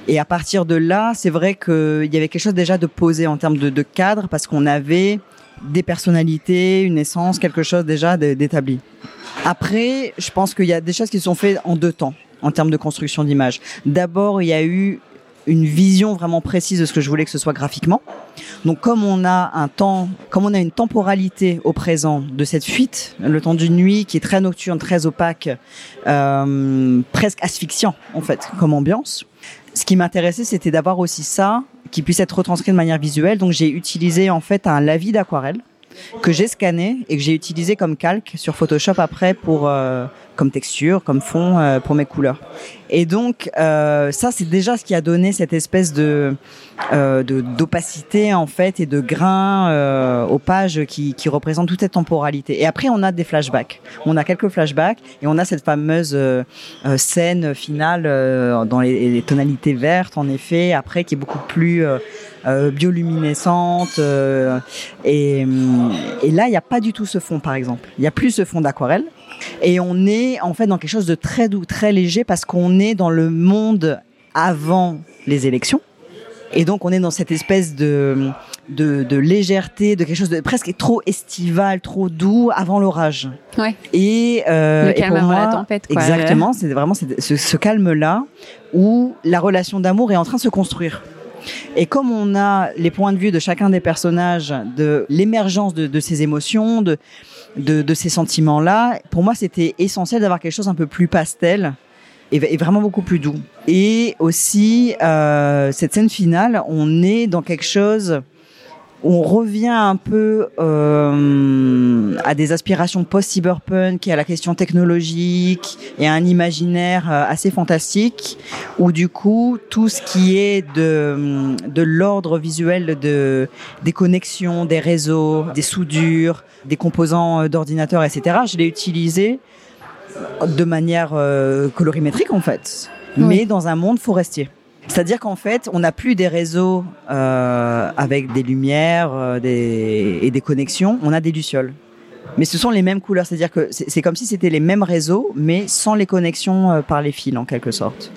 Et à partir de là, c'est vrai qu'il y avait quelque chose déjà de posé en termes de, cadre parce qu'on avait des personnalités, une essence, quelque chose déjà d'établi. Après, je pense qu'il y a des choses qui sont faites en deux temps en termes de construction d'image. D'abord, il y a eu une vision vraiment précise de ce que je voulais que ce soit graphiquement. Donc comme on a un temps, comme on a une temporalité au présent de cette fuite, le temps d'une nuit qui est très nocturne, très opaque, euh, presque asphyxiant en fait comme ambiance. Ce qui m'intéressait, c'était d'avoir aussi ça qui puisse être retranscrit de manière visuelle. Donc j'ai utilisé en fait un lavis d'aquarelle que j'ai scanné et que j'ai utilisé comme calque sur Photoshop après pour euh, comme texture, comme fond euh, pour mes couleurs. Et donc euh, ça c'est déjà ce qui a donné cette espèce de d'opacité en fait et de grain aux pages qui qui représentent toute cette temporalité. Et après on a des flashbacks. On a quelques flashbacks et on a cette fameuse scène finale dans les tonalités vertes en effet après qui est beaucoup plus euh, euh, bioluminescente euh, et, et là il n'y a pas du tout ce fond par exemple. Il n'y a plus ce fond d'aquarelle. Et on est en fait dans quelque chose de très doux, très léger parce qu'on est dans le monde avant les élections. Et donc on est dans cette espèce de, de, de légèreté, de quelque chose de presque trop estival, trop doux avant l'orage. Ouais. Et, euh, Le et calme pour avant moi, la tempête, quoi. Exactement, c'est vraiment ce calme-là où la relation d'amour est en train de se construire. Et comme on a les points de vue de chacun des personnages, de l'émergence de, ces émotions, de, ces sentiments-là, pour moi, c'était essentiel d'avoir quelque chose un peu plus pastel et, vraiment beaucoup plus doux. Et aussi, euh, cette scène finale, on est dans quelque chose on revient un peu euh, à des aspirations post-cyberpunk et à la question technologique et à un imaginaire euh, assez fantastique où du coup tout ce qui est de, de l'ordre visuel de, des connexions, des réseaux, des soudures, des composants euh, d'ordinateur, etc., je l'ai utilisé de manière euh, colorimétrique en fait, Oui. mais dans un monde forestier. C'est-à-dire qu'en fait, on n'a plus des réseaux euh, avec des lumières euh, des, et des connexions, on a des lucioles. Mais ce sont les mêmes couleurs, c'est-à-dire que c'est comme si c'était les mêmes réseaux, mais sans les connexions euh, par les fils en quelque sorte.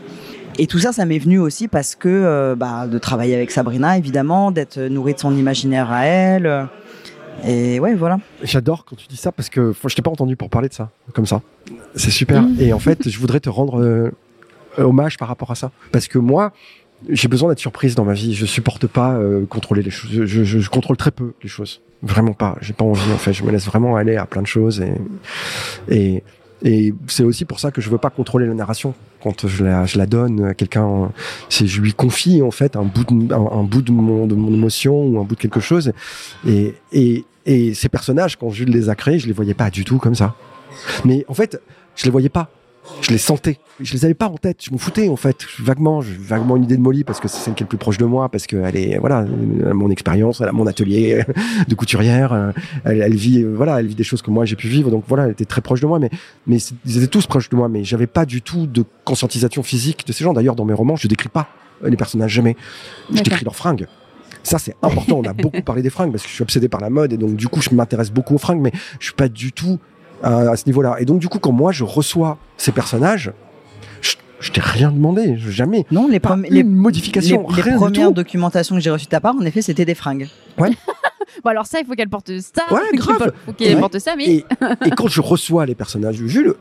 Et tout ça, ça m'est venu aussi parce que euh, bah, de travailler avec Sabrina, évidemment, d'être nourri de son imaginaire à elle. euh, Et ouais, voilà. J'adore quand tu dis ça parce que je t'ai pas entendu pour parler de ça, comme ça. C'est super. Et en fait, je voudrais te rendre euh, hommage par rapport à ça. Parce que moi, j'ai besoin d'être surprise dans ma vie. Je supporte pas euh, contrôler les choses. Je, je- je- contrôle très peu les choses. Vraiment pas. J'ai pas envie, en fait. Je me laisse vraiment aller à plein de choses. Et, et, et c'est aussi pour ça que je veux pas contrôler la narration. Quand je la, je la donne à quelqu'un, c'est je lui confie en fait un bout de, un bout de mon, de mon émotion ou un bout de quelque chose. Et, et, et ces personnages, quand Jules les a créés, je les voyais pas du tout comme ça. Mais en fait, je les voyais pas. Je les sentais. Je les avais pas en tête. Je m'en foutais en fait. Vaguement, j'ai vaguement une idée de Molly parce que c'est celle qui est le plus proche de moi, parce qu'elle est voilà, elle a mon expérience, elle a mon atelier de couturière. euh, Elle, elle vit euh, voilà, elle vit des choses que moi j'ai pu vivre. Donc voilà, elle était très proche de moi. Mais mais ils étaient tous proches de moi. Mais j'avais pas du tout de conscientisation physique de ces gens. D'ailleurs, dans mes romans, je décris pas les personnages jamais. Je décris leurs fringues. Ça, c'est important. On a beaucoup parlé des fringues parce que je suis obsédé par la mode et donc, du coup, je m'intéresse beaucoup aux fringues, mais je suis pas du tout à, à ce niveau-là. Et donc, du coup, quand moi, je reçois ces personnages, je, je t'ai rien demandé, jamais. Non, les, Pas une les, modification, les- du premières tout. documentations que j'ai reçues de ta part, en effet, c'était des fringues. Bon, alors ça, il faut qu'elle porte ça. Ouais, grave. faut- faut qu'elle Ouais. porte ça, mais. Et, et quand je reçois les personnages de Jules,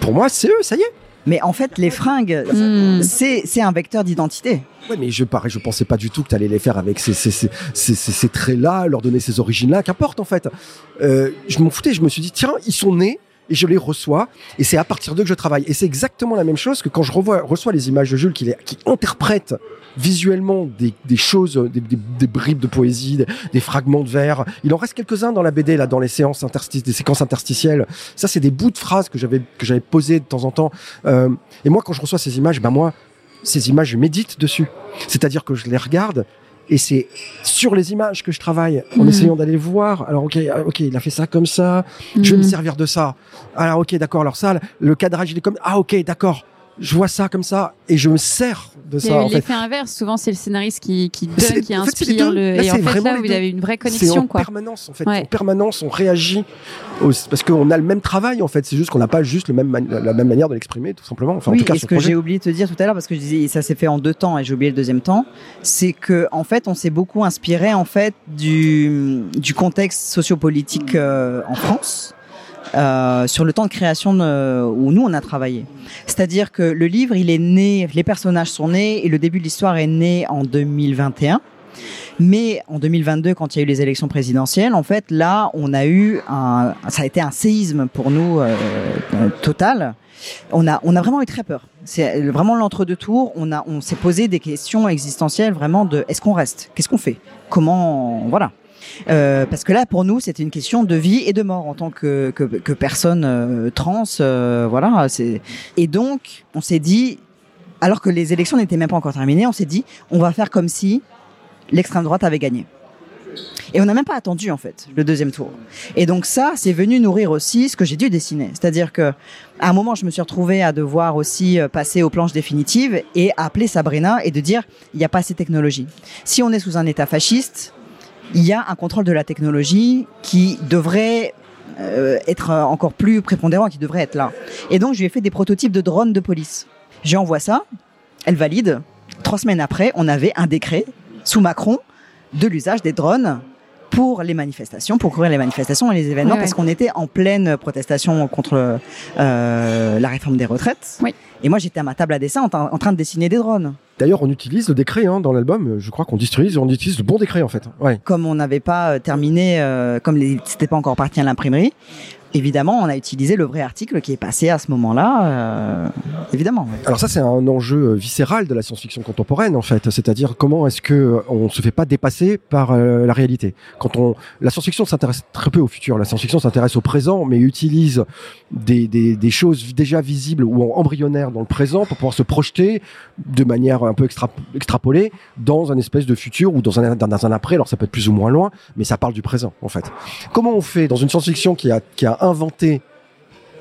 pour moi, c'est eux, ça y est. Mais en fait, les fringues, Hmm. c'est c'est un vecteur d'identité. Ouais, mais je pareil, je pensais pas du tout que tu allais les faire avec ces, ces, ces, ces, ces- ces traits-là, leur donner ces origines-là, qu'importe en fait. Euh, je m'en foutais, je me suis dit, tiens, ils sont nés et je les reçois et c'est à partir d'eux que je travaille. Et c'est exactement la même chose que quand je reçois les images de Jules qui, les, qui interprètent visuellement des, des choses, des, des, des bribes de poésie, des, fragments de vers. Il en reste quelques-uns dans la BD, là, dans les séances des séquences interstitielles. Ça, c'est des bouts de phrases que j'avais que j'avais posées de temps en temps. Euh, et moi, quand je reçois ces images, ben moi, ces images, je médite dessus. C'est-à-dire que je les regarde et c'est sur les images que je travaille en Mhm. essayant d'aller voir. Alors ok, ah, ok, il a fait ça comme ça. Je vais me Hmm. servir de ça. Alors ok, d'accord. Alors ça, le cadrage il est comme ah ok, d'accord. Je vois ça comme ça et je me sers de Il y ça. a En eu fait. l'effet inverse. Souvent, c'est le scénariste qui, qui donne, qui fait, inspire le. Là, et en c'est fait, vraiment là, vous avez une vraie C'est connexion, en quoi. permanence en fait. Ouais. En permanence, on réagit au- parce qu'on a le même travail en fait. C'est juste qu'on n'a pas juste le même man- la même manière de l'exprimer tout simplement. Enfin, en tout cas, et ce que j'ai oublié de te dire tout à l'heure, parce que je disais ça s'est fait en deux temps et j'ai oublié le deuxième temps, c'est que en fait on s'est beaucoup inspiré en fait du, du contexte sociopolitique euh, en France. Euh, sur le temps de création où nous on a travaillé. C'est-à-dire que le livre, il est né, les personnages sont nés et le début de l'histoire est né en 2021. Mais en 2022, quand il y a eu les élections présidentielles, en fait, là, on a eu un, ça a été un séisme pour nous euh, euh, total. On a, on a vraiment eu très peur. C'est vraiment l'entre-deux tours. On a, on s'est posé des questions existentielles vraiment de est-ce qu'on reste, qu'est-ce qu'on fait, comment, voilà. Euh, parce que là, pour nous, c'était une question de vie et de mort en tant que, personne euh, trans, euh, voilà. Et donc on s'est dit, alors que les élections n'étaient même pas encore terminées, on s'est dit, on va faire comme si l'extrême droite avait gagné. Et on n'a même pas attendu en fait le deuxième tour. Et donc ça, c'est venu nourrir aussi ce que j'ai dû dessiner. C'est-à-dire que à un moment, je me suis retrouvée à devoir aussi passer aux planches définitives et appeler Sabrina et de dire il n'y a pas ces technologies. Si on est sous un État fasciste, il y a un contrôle de la technologie qui devrait euh, être encore plus prépondérant, qui devrait être là. Et donc, je lui ai fait des prototypes de drones de police. J'ai envoie ça, elle valide. Trois semaines après, on avait un décret sous Macron de l'usage des drones pour les manifestations, pour couvrir les manifestations et les événements, Ouais, parce ouais. qu'on était en pleine protestation contre euh, la réforme des retraites. Oui. Et moi, j'étais à ma table à dessin en train de dessiner des drones. D'ailleurs, on utilise le décret hein, dans l'album. Je crois qu'on utilise, on utilise le bon décret en fait. Comme on n'avait pas euh, terminé, euh, comme c'était pas encore parti à l'imprimerie, évidemment, on a utilisé le vrai article qui est passé à ce moment-là. euh, évidemment. Alors ça, c'est un enjeu euh, viscéral de la science-fiction contemporaine, en fait. C'est-à-dire comment est-ce que euh, on se fait pas dépasser par la réalité? Quand on, la science-fiction s'intéresse très peu au futur. La science-fiction s'intéresse au présent, mais utilise des, des, choses déjà visibles ou embryonnaires dans le présent pour pouvoir se projeter de manière un peu extra, extrapolée dans un espèce de futur ou dans un, dans un après. Alors ça peut être plus ou moins loin, mais ça parle du présent, en fait. Comment on fait dans une science-fiction qui a, qui a inventé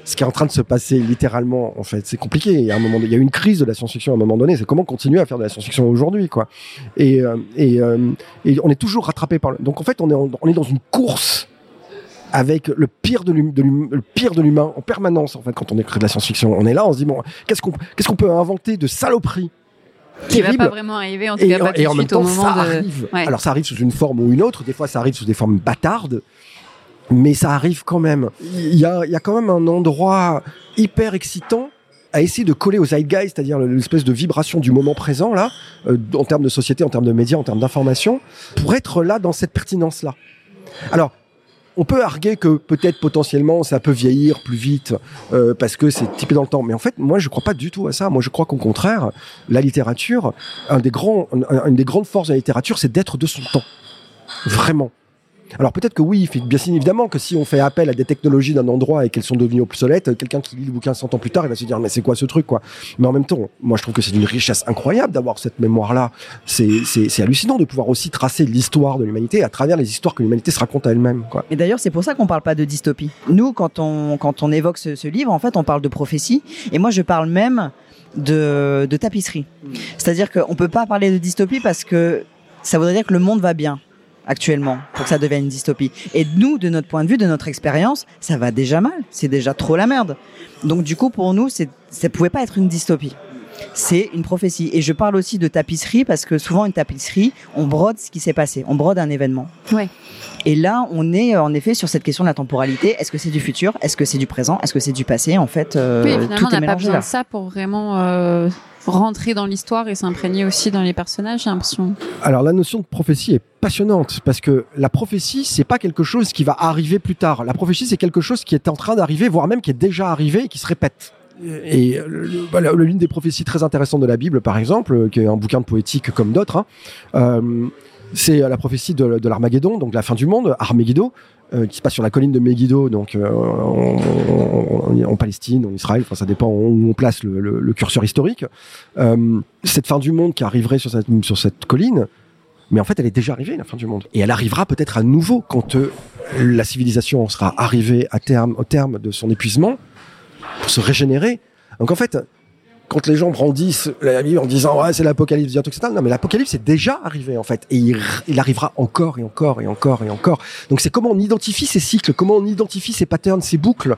ce qui est en train de se passer littéralement en fait. C'est compliqué. Il y a un moment il y a une crise de la science-fiction à un moment donné. C'est comment continuer à faire de la science-fiction aujourd'hui quoi. Et euh, et, euh, et, on est toujours rattrapé par le... donc en fait on est on est dans une course avec le pire de l'humain, le pire de l'humain en permanence en fait quand on écrit de la science-fiction. On est là on se dit bon qu'est-ce qu'on qu'est-ce qu'on peut inventer de saloperie qui va pas vraiment arriver en tout cas pas tout de suite au moment ça de... arrive. Alors ça arrive sous une forme ou une autre, des fois ça arrive sous des formes bâtardes, mais ça arrive quand même. Il y a, y a quand même un endroit hyper excitant à essayer de coller au zeitgeist, c'est-à-dire l'espèce de vibration du moment présent là, euh, en termes de société, en termes de médias, en termes d'information, pour être là dans cette pertinence là. Alors on peut arguer que peut-être potentiellement ça peut vieillir plus vite euh, parce que c'est typé dans le temps. Mais en fait, moi, je crois pas du tout à ça. Moi, je crois qu'au contraire, la littérature, un des grands, une des grandes forces de la littérature, c'est d'être de son temps. Vraiment. Alors peut-être que oui, bien évidemment que si on fait appel à des technologies d'un endroit et qu'elles sont devenues obsolètes, quelqu'un qui lit le bouquin 100 ans plus tard, il va se dire mais c'est quoi ce truc quoi? Mais en même temps, moi je trouve que c'est une richesse incroyable d'avoir cette mémoire là. C'est hallucinant de pouvoir aussi tracer l'histoire de l'humanité à travers les histoires que l'humanité se raconte à elle-même. Et d'ailleurs, c'est pour ça qu'on parle pas de dystopie. Nous quand on évoque ce, livre, en fait, on parle de prophétie et moi je parle même de, tapisserie. C'est-à-dire qu'on peut pas parler de dystopie parce que ça voudrait dire que le monde va bien actuellement pour que ça devienne une dystopie. Et nous, de notre point de vue, de notre expérience, ça va déjà mal. C'est déjà trop la merde. Donc du coup, pour nous, c'est, ça pouvait pas être une dystopie. C'est une prophétie. Et je parle aussi de tapisserie parce que souvent une tapisserie, on brode ce qui s'est passé, on brode un événement. Ouais. Et là, on est en effet sur cette question de la temporalité. Est-ce que c'est du futur? Est-ce que c'est du présent? Est-ce que c'est du passé? En fait, euh, oui, tout on est n'a pas besoin là. de ça pour vraiment euh, rentrer dans l'histoire et s'imprégner aussi dans les personnages, j'ai l'impression. Alors la notion de prophétie est passionnante parce que la prophétie c'est pas quelque chose qui va arriver plus tard. La prophétie c'est quelque chose qui est en train d'arriver, voire même qui est déjà arrivé et qui se répète. Et voilà, l'une des prophéties très intéressantes de la Bible, par exemple, qui est un bouquin de poétique comme d'autres, hein, euh, c'est la prophétie de, l'Armageddon, donc la fin du monde, Armageddon, euh, qui se passe sur la colline de Megiddo, donc euh, en, Palestine, en Israël, enfin ça dépend où on place le, curseur historique. Euh, cette fin du monde qui arriverait sur cette, colline, mais en fait elle est déjà arrivée la fin du monde, et elle arrivera peut-être à nouveau quand euh, la civilisation sera arrivée à terme, au terme de son épuisement pour se régénérer. Donc en fait, quand les gens brandissent la Bible en disant ouais c'est l'apocalypse bientôt etc. Non mais l'apocalypse est déjà arrivé en fait et il, il, arrivera encore et encore et encore et encore. Donc c'est comment on identifie ces cycles, comment on identifie ces patterns, ces boucles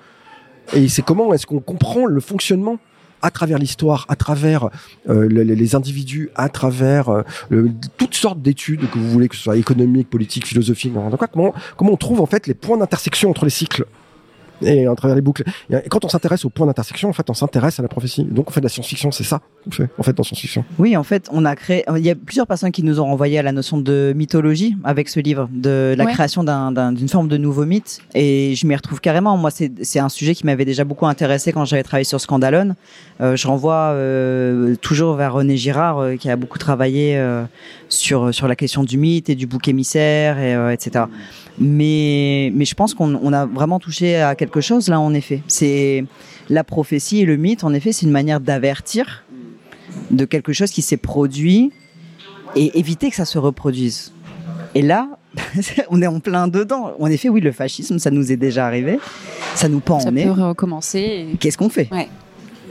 et c'est comment est-ce qu'on comprend le fonctionnement à travers l'histoire, à travers euh, les, individus, à travers euh, toutes sortes d'études que vous voulez, que ce soit économique, politique, philosophique, donc quoi, comment, comment on trouve en fait les points d'intersection entre les cycles et à travers les boucles. Et quand on s'intéresse au point d'intersection, en fait, on s'intéresse à la prophétie. Donc, on fait de la science-fiction, c'est ça qu'on fait, en fait, dans science-fiction. Oui, en fait, on a créé. Il y a plusieurs personnes qui nous ont renvoyé à la notion de mythologie avec ce livre, de la Ouais. création d'un- d'un- d'une forme de nouveau mythe. Et je m'y retrouve carrément. Moi, c'est c'est un sujet qui m'avait déjà beaucoup intéressé quand j'avais travaillé sur Scandalone. Euh, je renvoie euh, toujours vers René Girard, euh, qui a beaucoup travaillé euh, sur sur la question du mythe et du bouc émissaire, et, euh, etc. Mais mais je pense qu'on on a vraiment touché à quelque chose là. En effet, c'est la prophétie et le mythe. En effet, c'est une manière d'avertir de quelque chose qui s'est produit et éviter que ça se reproduise. Et là, on est en plein dedans. En effet, oui, le fascisme, ça nous est déjà arrivé. Ça nous pend Ça en nez. peut recommencer. et- Qu'est-ce qu'on fait?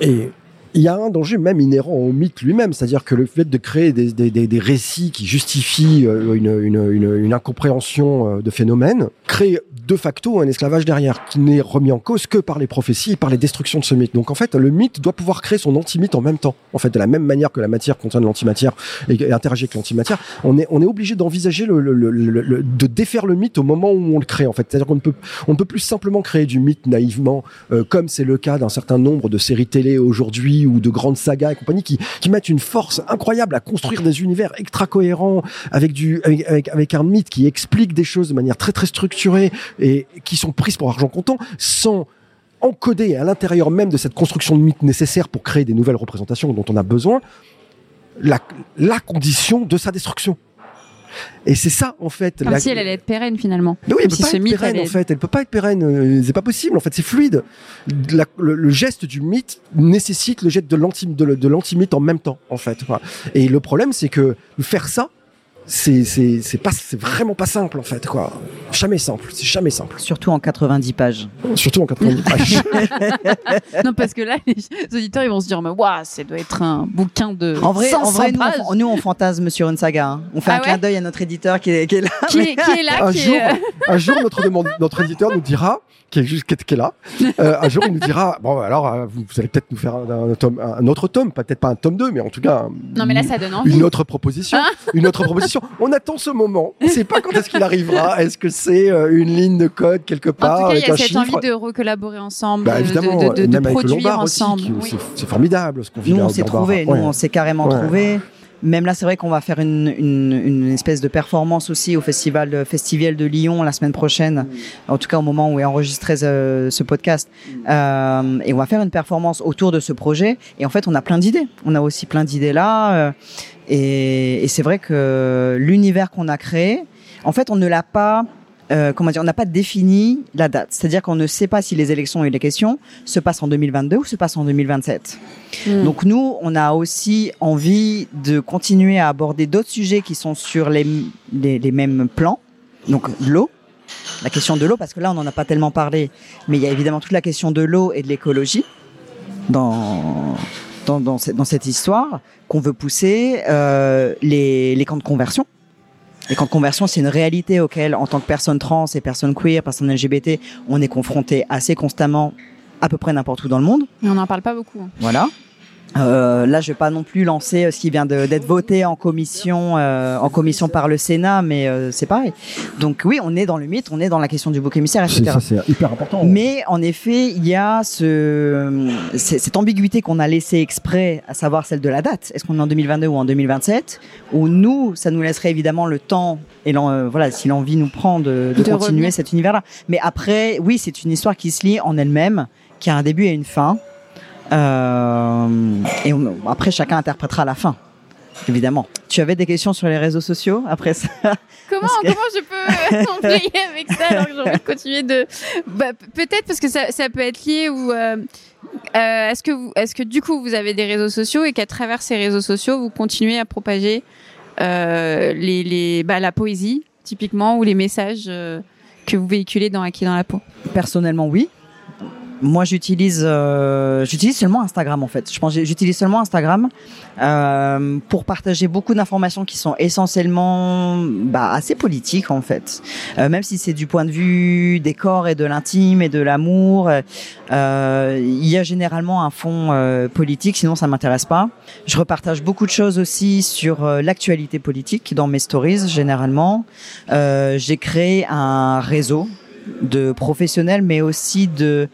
Et il y a un danger même inhérent au mythe lui-même, c'est-à-dire que le fait de créer des, des, des, des récits qui justifient euh, une, une, une, une incompréhension euh, de phénomènes crée de facto un esclavage derrière, qui n'est remis en cause que par les prophéties et par les destructions de ce mythe. Donc en fait, le mythe doit pouvoir créer son anti-mythe en même temps. En fait, de la même manière que la matière contient de l'antimatière et, interagit avec l'antimatière, on est, on est obligé d'envisager le, le, le- le- de défaire le mythe au moment où on le crée. En fait, c'est-à-dire qu'on ne peut, on ne peut plus simplement créer du mythe naïvement, euh, comme c'est le cas d'un certain nombre de séries télé aujourd'hui ou de grandes sagas et compagnie qui, qui mettent une force incroyable à construire des univers extra cohérents avec du avec, avec, un mythe qui explique des choses de manière très très structurée et qui sont prises pour argent comptant sans encoder à l'intérieur même de cette construction de mythe nécessaire pour créer des nouvelles représentations dont on a besoin la, la condition de sa destruction. Et c'est ça en fait. Comme la- si elle allait être pérenne finalement. mais oui, elle peut si pas être pérenne en être- fait. Elle peut pas être pérenne. euh, C'est pas possible. En fait, c'est fluide. La- le, le geste du mythe nécessite le geste de l'anti-mythe en même temps en fait. Et le problème, c'est que faire ça, c'est c'est c'est pas c'est vraiment pas simple en fait quoi. Jamais simple, c'est jamais simple. Surtout en 90 pages. Surtout en 90 pages. non parce que là les auditeurs ils vont se dire mais waouh, ça doit être un bouquin de En vrai, 500 en vrai nous, on, nous, on fantasme sur une saga. hein. On fait Ah un clin ouais d'œil à notre éditeur qui est, qui est là. qui, est, qui est là un qui jour, est, euh, un jour notre demande, notre éditeur nous dira qui est juste qui est, qui est là. euh, un jour il nous dira bon alors euh, vous, vous allez peut-être nous faire un, un tome un autre tome, peut-être pas un tome 2 mais en tout cas un- Non mais là ça donne envie. une autre proposition, une autre proposition. On attend ce moment. On ne sait pas quand est-ce qu'il arrivera. Est-ce que c'est euh, une ligne de code quelque En part tout cas, il y a cette chiffre envie de recollaborer ensemble, Bah, de- évidemment, de, de, de, même avec le produire ensemble. Oui. c'est- formidable ce qu'on vit Nous, on s'est Lombard. trouvé. Nous, Ouais. on s'est carrément Ouais. trouvé. Même là, c'est vrai qu'on va faire une, une, une espèce de performance aussi au festival euh, Festival de Lyon la semaine prochaine. En tout cas, au moment où est enregistré ce, ce podcast. Euh, et on va faire une performance autour de ce projet. Et en fait, on a plein d'idées. On a aussi plein d'idées là. Et et c'est vrai que l'univers qu'on a créé, en fait, on ne l'a pas. euh, comment dire, on n'a pas défini la date. C'est-à-dire qu'on ne sait pas si les élections et les questions se passent en 2022 ou se passent en 2027. Mm. Donc nous, on a aussi envie de continuer à aborder d'autres sujets qui sont sur les, les, les mêmes plans. Donc l'eau, la question de l'eau, parce que là, on n'en a pas tellement parlé, mais il y a évidemment toute la question de l'eau et de l'écologie dans, dans, dans, cette, dans cette histoire qu'on veut pousser. Euh, les, les camps de conversion. Les camps de conversion, c'est une réalité auquel, en tant que personne trans et personne queer, personne LGBT, on est confronté assez constamment, à peu près n'importe où dans le monde. Mais on n'en parle pas beaucoup. Voilà. Euh, là, je vais pas non plus lancer euh, ce qui vient d'être voté en commission, euh, en commission par le Sénat, mais euh, c'est pareil. Donc oui, on est dans le mythe, on est dans la question du bouc émissaire, etc. Ça, c'est hyper important. Mais en effet, il y a ce, cette ambiguïté qu'on a laissée exprès, à savoir celle de la date. Est-ce qu'on est en 2022 ou en 2027 Où nous, ça nous laisserait évidemment le temps et euh, voilà, si l'envie nous prend de, de De continuer revenir. cet univers-là. Mais après, oui, c'est une histoire qui se lit en elle-même, qui a un début et une fin. Euh, et on- après, chacun interprétera la fin. Évidemment. Tu avais des questions sur les réseaux sociaux après ça? Comment, que- comment je peux embrayer avec ça alors que j'ai envie de continuer de. Bah, Peut-être parce que ça, ça peut être lié ou. euh, euh, est-ce que vous, est-ce que du coup vous avez des réseaux sociaux et qu'à travers ces réseaux sociaux vous continuez à propager euh, les, les, bah, la poésie typiquement ou les messages euh, que vous véhiculez dans Acquis dans la peau? Personnellement, oui. Moi, j'utilise, euh, j'utilise seulement Instagram en fait. Je pense, j'utilise seulement Instagram euh, pour partager beaucoup d'informations qui sont essentiellement, bah, assez politiques en fait. Euh, même si c'est du point de vue des corps et de l'intime et de l'amour, euh, il y a généralement un fond euh, politique. Sinon, ça m'intéresse pas. Je repartage beaucoup de choses aussi sur euh, l'actualité politique dans mes stories généralement. J'ai créé un réseau de professionnels, mais aussi de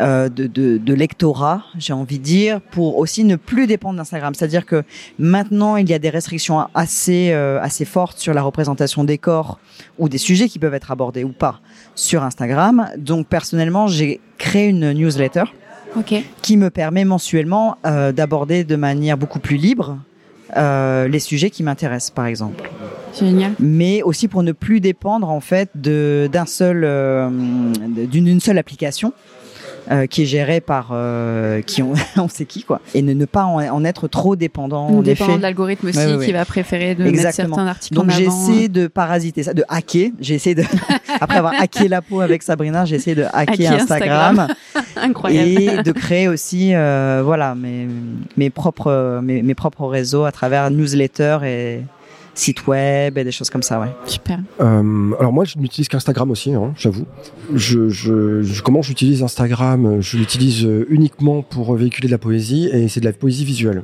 euh, de, de, de lectorat, j'ai envie de dire, pour aussi ne plus dépendre d'Instagram. C'est-à-dire que maintenant, il y a des restrictions assez euh, assez fortes sur la représentation des corps ou des sujets qui peuvent être abordés ou pas sur Instagram. Donc personnellement, j'ai créé une newsletter qui me permet mensuellement euh, d'aborder de manière beaucoup plus libre les sujets qui m'intéressent, par exemple Génial. mais aussi pour ne plus dépendre en fait de d'un seul d'une seule application euh, qui est gérée par euh, qui on, on sait qui quoi et ne, ne pas en, en être trop dépendant en Dépendant effet. de l'algorithme aussi Ouais, ouais, ouais. qui va préférer de mettre Exactement. certains articles Donc avant. j'essaie de parasiter ça, de hacker. J'ai essayé de après avoir hacké la peau avec Sabrina, j'ai essayé de hacker Hacker Instagram, Incroyable. et de créer aussi euh, voilà mes mes propres mes, mes propres réseaux à travers newsletters et sites web et des choses comme ça ouais. Super. Euh, alors moi, je n'utilise qu'Instagram aussi, hein, j'avoue. Je, je, je- comment j'utilise Instagram? Je l'utilise euh, uniquement pour véhiculer de la poésie et c'est de la poésie visuelle.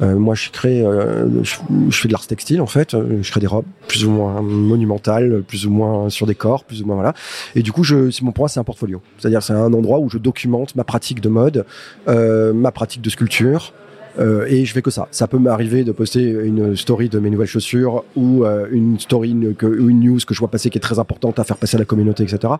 Euh, moi, je crée, euh, je, je fais de l'art textile en fait. Je crée des robes plus ou moins monumentales, plus ou moins sur des corps, plus ou moins voilà. Et du coup, je, c'est mon moi, c'est un portfolio. C'est-à-dire, c'est un endroit où je documente ma pratique de mode, euh, ma pratique de sculpture. Euh, et je fais que ça. Ça peut m'arriver de poster une story de mes nouvelles chaussures ou euh, une story que, ou une news que je vois passer qui est très importante à faire passer à la communauté, etc.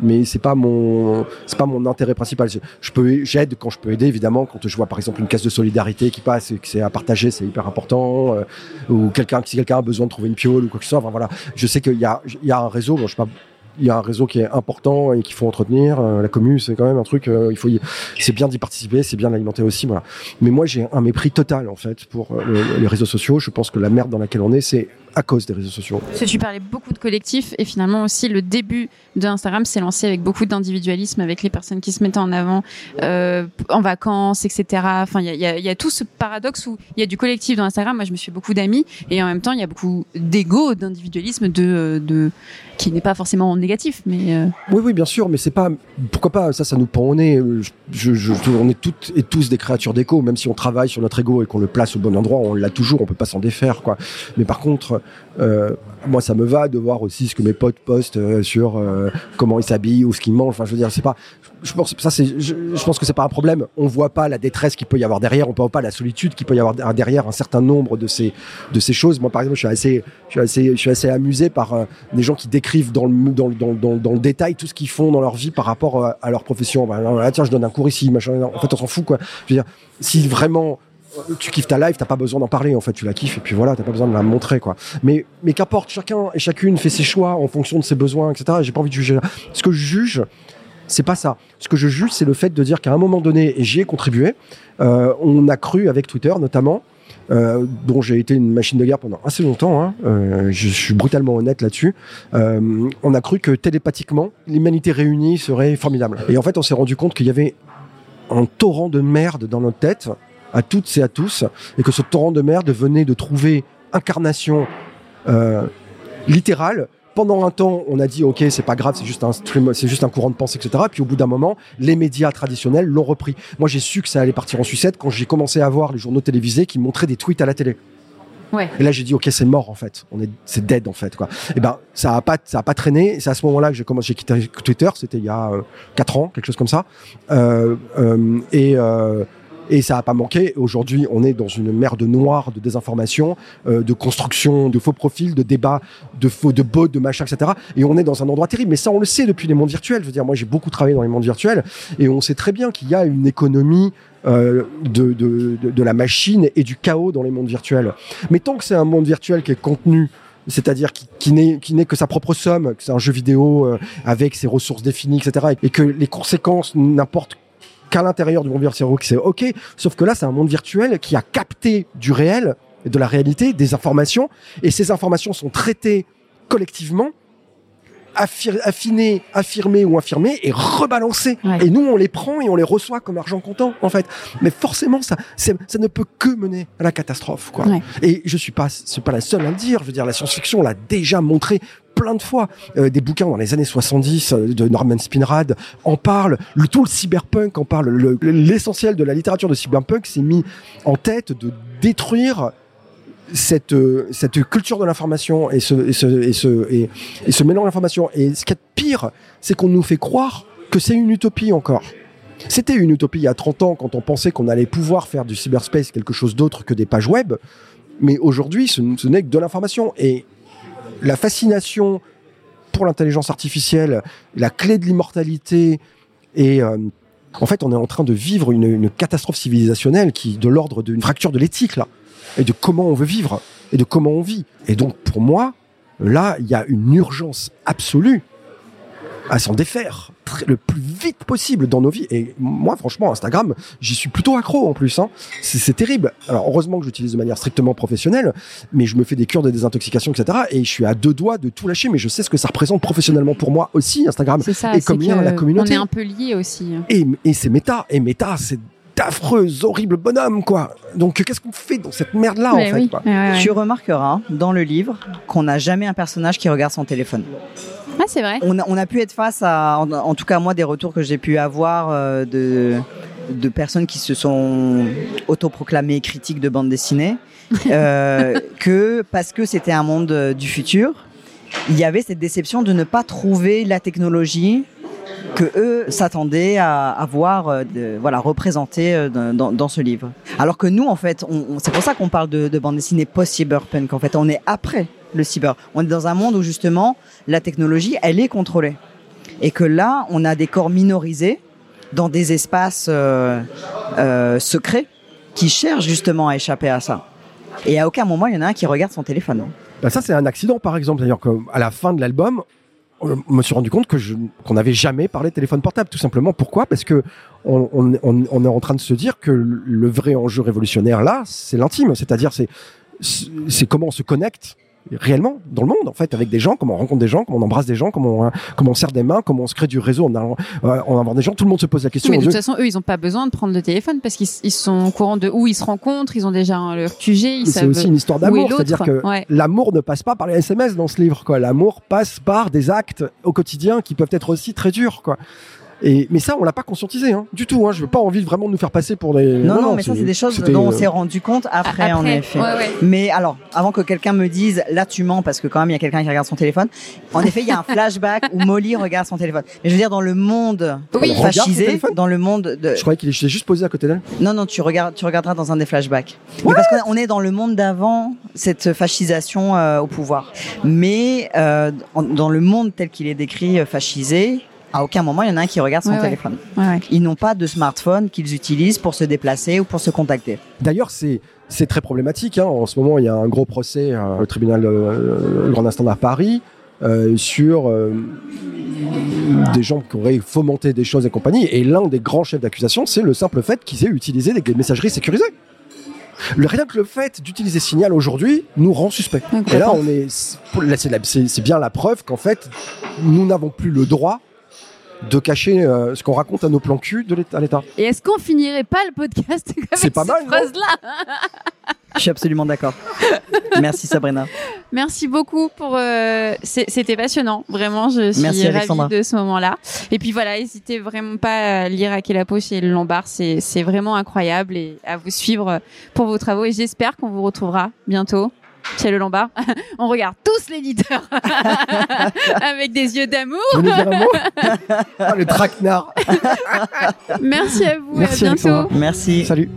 Mais c'est pas mon c'est pas mon intérêt principal. Je- Je peux j'aide quand je peux aider évidemment quand je vois par exemple une caisse de solidarité qui passe et que c'est à partager, c'est hyper important. euh, ou quelqu'un si quelqu'un a besoin de trouver une piole ou quoi que ce soit. Enfin voilà, je sais qu'il y a il y a un réseau. Bon, je sais pas il y a un réseau qui est important et qu'il faut entretenir. Euh, la commune, c'est quand même un truc. euh, il faut, y- c'est bien d'y participer, c'est bien de l'alimenter aussi. Voilà. Mais moi, j'ai un mépris total en fait pour euh, le- les réseaux sociaux. Je pense que la merde dans laquelle on est, c'est à cause des réseaux sociaux. Parce que tu parlais beaucoup de collectifs et finalement aussi le début d'Instagram s'est lancé avec beaucoup d'individualisme, avec les personnes qui se mettaient en avant euh, en vacances, etc. Enfin, il y a, y a, tout ce paradoxe où il y a du collectif dans Instagram. Moi, je me suis beaucoup d'amis et en même temps, il y a beaucoup d'ego, d'individualisme, de, de qui n'est pas forcément négatif, mais euh, oui, oui, bien sûr, mais c'est pas pourquoi pas ça, ça nous pend au nez. Je, je, on est toutes et tous des créatures d'écho, même si on travaille sur notre ego et qu'on le place au bon endroit, on l'a toujours, on peut pas s'en défaire, quoi. Mais par contre, moi, ça me va de voir aussi ce que mes potes postent euh, sur euh, comment ils s'habillent ou ce qu'ils mangent. Enfin, je veux dire, c'est pas. Je pense, ça, c'est. Je, pense que c'est pas un problème. On voit pas la détresse qu'il peut y avoir derrière. On voit pas la solitude qu'il peut y avoir derrière un certain nombre de ces de ces choses. Moi, par exemple, je suis assez, je suis assez, je suis assez amusé par des gens qui décrivent dans le dans, dans, dans, dans, le détail tout ce qu'ils font dans leur vie par rapport à, leur profession. Tiens, je donne un cours ici. En fait, on s'en fout, quoi. Je veux dire, si vraiment tu kiffes ta live, t'as pas besoin d'en parler en fait, tu la kiffes et puis voilà, t'as pas besoin de la montrer quoi. Mais mais qu'importe, chacun et chacune fait ses choix en fonction de ses besoins, etc. J'ai pas envie de juger. Ce que je juge, c'est pas ça. Ce que je juge, c'est le fait de dire qu'à un moment donné, et j'y ai contribué, euh, on a cru avec Twitter notamment. Euh, dont j'ai été une machine de guerre pendant assez longtemps, hein, euh, je suis brutalement honnête là-dessus, on a cru que télépathiquement, l'humanité réunie serait formidable. Et en fait, on s'est rendu compte qu'il y avait un torrent de merde dans notre tête à toutes et à tous, et que ce torrent de merde venait de trouver incarnation euh, littérale. Pendant un temps, on a dit ok, c'est pas grave, c'est juste un stream, c'est juste un courant de pensée, etc. Puis au bout d'un moment, les médias traditionnels l'ont repris. Moi, j'ai su que ça allait partir en sucette quand j'ai commencé à voir les journaux télévisés qui montraient des tweets à la télé. Ouais. Et là, j'ai dit, ok, c'est mort en fait. On est, c'est dead en fait, quoi. Et ben, ça a pas, ça a pas traîné. C'est à ce moment-là que j'ai commencé, j'ai quitté Twitter. C'était il y a euh, 4 ans, quelque chose comme ça. Euh, euh, et et ça n'a pas manqué. Aujourd'hui, on est dans une mer de noir, de désinformation, euh, de construction, de faux profils, de débats, de faux, de bots, de machin, etc. Et on est dans un endroit terrible. Mais ça, on le sait depuis les mondes virtuels. Je veux dire, moi, j'ai beaucoup travaillé dans les mondes virtuels et on sait très bien qu'il y a une économie euh, de, de, de, la machine et du chaos dans les mondes virtuels. Mais tant que c'est un monde virtuel qui est contenu c'est-à-dire qui, qui n'est que sa propre somme, que c'est un jeu vidéo euh, avec ses ressources définies, etc., et que les conséquences n'importe qu'à l'intérieur du monde virtuel, c'est ok. Sauf que là, c'est un monde virtuel qui a capté du réel, de la réalité, des informations, et ces informations sont traitées collectivement affinées, affirmées ou affirmées et rebalancées. Et nous, on les prend et on les reçoit comme argent comptant, en fait. Mais forcément, ça, ça ne peut que mener à la catastrophe, quoi. Et je suis pas, c'est pas la seule à le dire. Je veux dire, la science-fiction l'a déjà montré plein de fois. Euh, des bouquins dans les années 70 euh, de Norman Spinrad en parlent. Le, tout le cyberpunk en parle. L'essentiel de la littérature de cyberpunk s'est mis en tête de détruire cette, euh, cette culture de l'information et ce, et ce, et ce, et, et ce mélange d'informations. Et ce qui est pire, c'est qu'on nous fait croire que c'est une utopie encore. C'était une utopie il y a 30 ans quand on pensait qu'on allait pouvoir faire du cyberspace quelque chose d'autre que des pages web. Mais aujourd'hui, ce, ce n'est que de l'information. Et la fascination pour l'intelligence artificielle, la clé de l'immortalité et euh, en fait, on est en train de vivre une, catastrophe civilisationnelle qui de l'ordre d'une fracture de l'éthique là et de comment on veut vivre et de comment on vit. Et donc pour moi, là, il y a une urgence absolue à s'en défaire le plus vite possible dans nos vies. Et moi, franchement, Instagram, j'y suis plutôt accro en plus. Hein. C'est terrible. Alors, heureusement que j'utilise de manière strictement professionnelle, mais je me fais des cures de désintoxication, etc. Et je suis à deux doigts de tout lâcher, mais je sais ce que ça représente professionnellement pour moi aussi, Instagram. Ça, et comme lien à la communauté. On est un peu liés aussi. Et, et c'est méta. Et méta, c'est d'affreux, horribles bonhommes, quoi. Donc, qu'est-ce qu'on fait dans cette merde-là, en fait quoi? Tu remarqueras dans le livre qu'on n'a jamais un personnage qui regarde son téléphone. Ah, c'est vrai. On a, on a, pu être face à, en, en, tout cas moi, des retours que j'ai pu avoir euh, de, de personnes qui se sont autoproclamées critiques de bande dessinée, euh, que parce que c'était un monde euh, du futur, il y avait cette déception de ne pas trouver la technologie que eux s'attendaient à, à voir euh, de, voilà représentée euh, dans, dans, ce livre. Alors que nous en fait, on, on, c'est pour ça qu'on parle de, de bande dessinée post-cyberpunk. En fait, on est après le cyber. On est dans un monde où justement la technologie, elle est contrôlée. Et que là, on a des corps minorisés dans des espaces euh, euh, secrets qui cherchent justement à échapper à ça. Et à aucun moment, il y en a un qui regarde son téléphone. Ben ça, c'est un accident, par exemple. C'est-à-dire qu'à la fin de l'album, je me suis rendu compte que qu'on n'avait jamais parlé de téléphone portable. Tout simplement. Pourquoi? Parce que on, est en train de se dire que le vrai enjeu révolutionnaire là, c'est l'intime. C'est-à-dire, c'est, c'est comment on se connecte réellement dans le monde en fait avec des gens, comment on rencontre des gens, comment on embrasse des gens, comment on, comment on serre des mains, comment on se crée du réseau en allant euh, en avoir des gens. Tout le monde se pose la question. Mais de toute façon, eux, ils ont pas besoin de prendre le téléphone parce qu'ils ils sont au courant de où ils se rencontrent, ils ont déjà leur QG, ils c'est aussi une histoire d'amour, c'est-à-dire que Ouais. l'amour ne passe pas par les SMS dans ce livre, quoi. L'amour passe par des actes au quotidien qui peuvent être aussi très durs, quoi. Et mais ça, on l'a pas conscientisé, hein, du tout. Hein. Je veux pas envie vraiment de nous faire passer pour des. Non, non, mais ça, c'est des choses dont on euh, s'est rendu compte après, en effet. ouais, ouais. Mais alors, avant que quelqu'un me dise, là tu mens parce que quand même il y a quelqu'un qui regarde son téléphone. En effet, il y a un flashback où Molly regarde son téléphone. Mais je veux dire, dans le monde Oui. Fascisé, dans le monde de. Je croyais qu'il était juste posé à côté d'elle. Non, non, tu regardes, tu regarderas dans un des flashbacks. Mais parce qu'on on est dans le monde d'avant cette fascisation euh, au pouvoir. Mais euh, dans le monde tel qu'il est décrit euh, fascisé, à aucun moment il y en a un qui regarde son Ouais, téléphone. Ouais, ouais. Ils n'ont pas de smartphone qu'ils utilisent pour se déplacer ou pour se contacter. D'ailleurs, c'est c'est très problématique. Hein. En ce moment, il y a un gros procès euh, au tribunal euh, Grand Instant à Paris euh, sur euh, des gens qui auraient fomenté des choses et compagnie. Et l'un des grands chefs d'accusation, c'est le simple fait qu'ils aient utilisé des, des messageries sécurisées. Le, rien que le fait d'utiliser Signal aujourd'hui nous rend suspect. Et là, on est, c'est bien la preuve qu'en fait, nous n'avons plus le droit de cacher euh, ce qu'on raconte à nos plans cul de l'État- à l'État. Et est-ce qu'on finirait pas le podcast avec C'est pas cette phrase-là Je suis absolument d'accord. Merci Sabrina. Merci beaucoup pour. euh, C'était passionnant, vraiment. Je suis Merci, Alexandra. ravie de ce moment-là. Et puis voilà, n'hésitez vraiment pas à lire Akelapo chez le Lombard. C'est vraiment incroyable et à vous suivre pour vos travaux. Et j'espère qu'on vous retrouvera bientôt. Chez le Lombard, on regarde tous l'éditeur avec des yeux d'amour. Ah, Le traquenard. Merci à vous, Merci, à bientôt. Alexandra. Merci. Salut.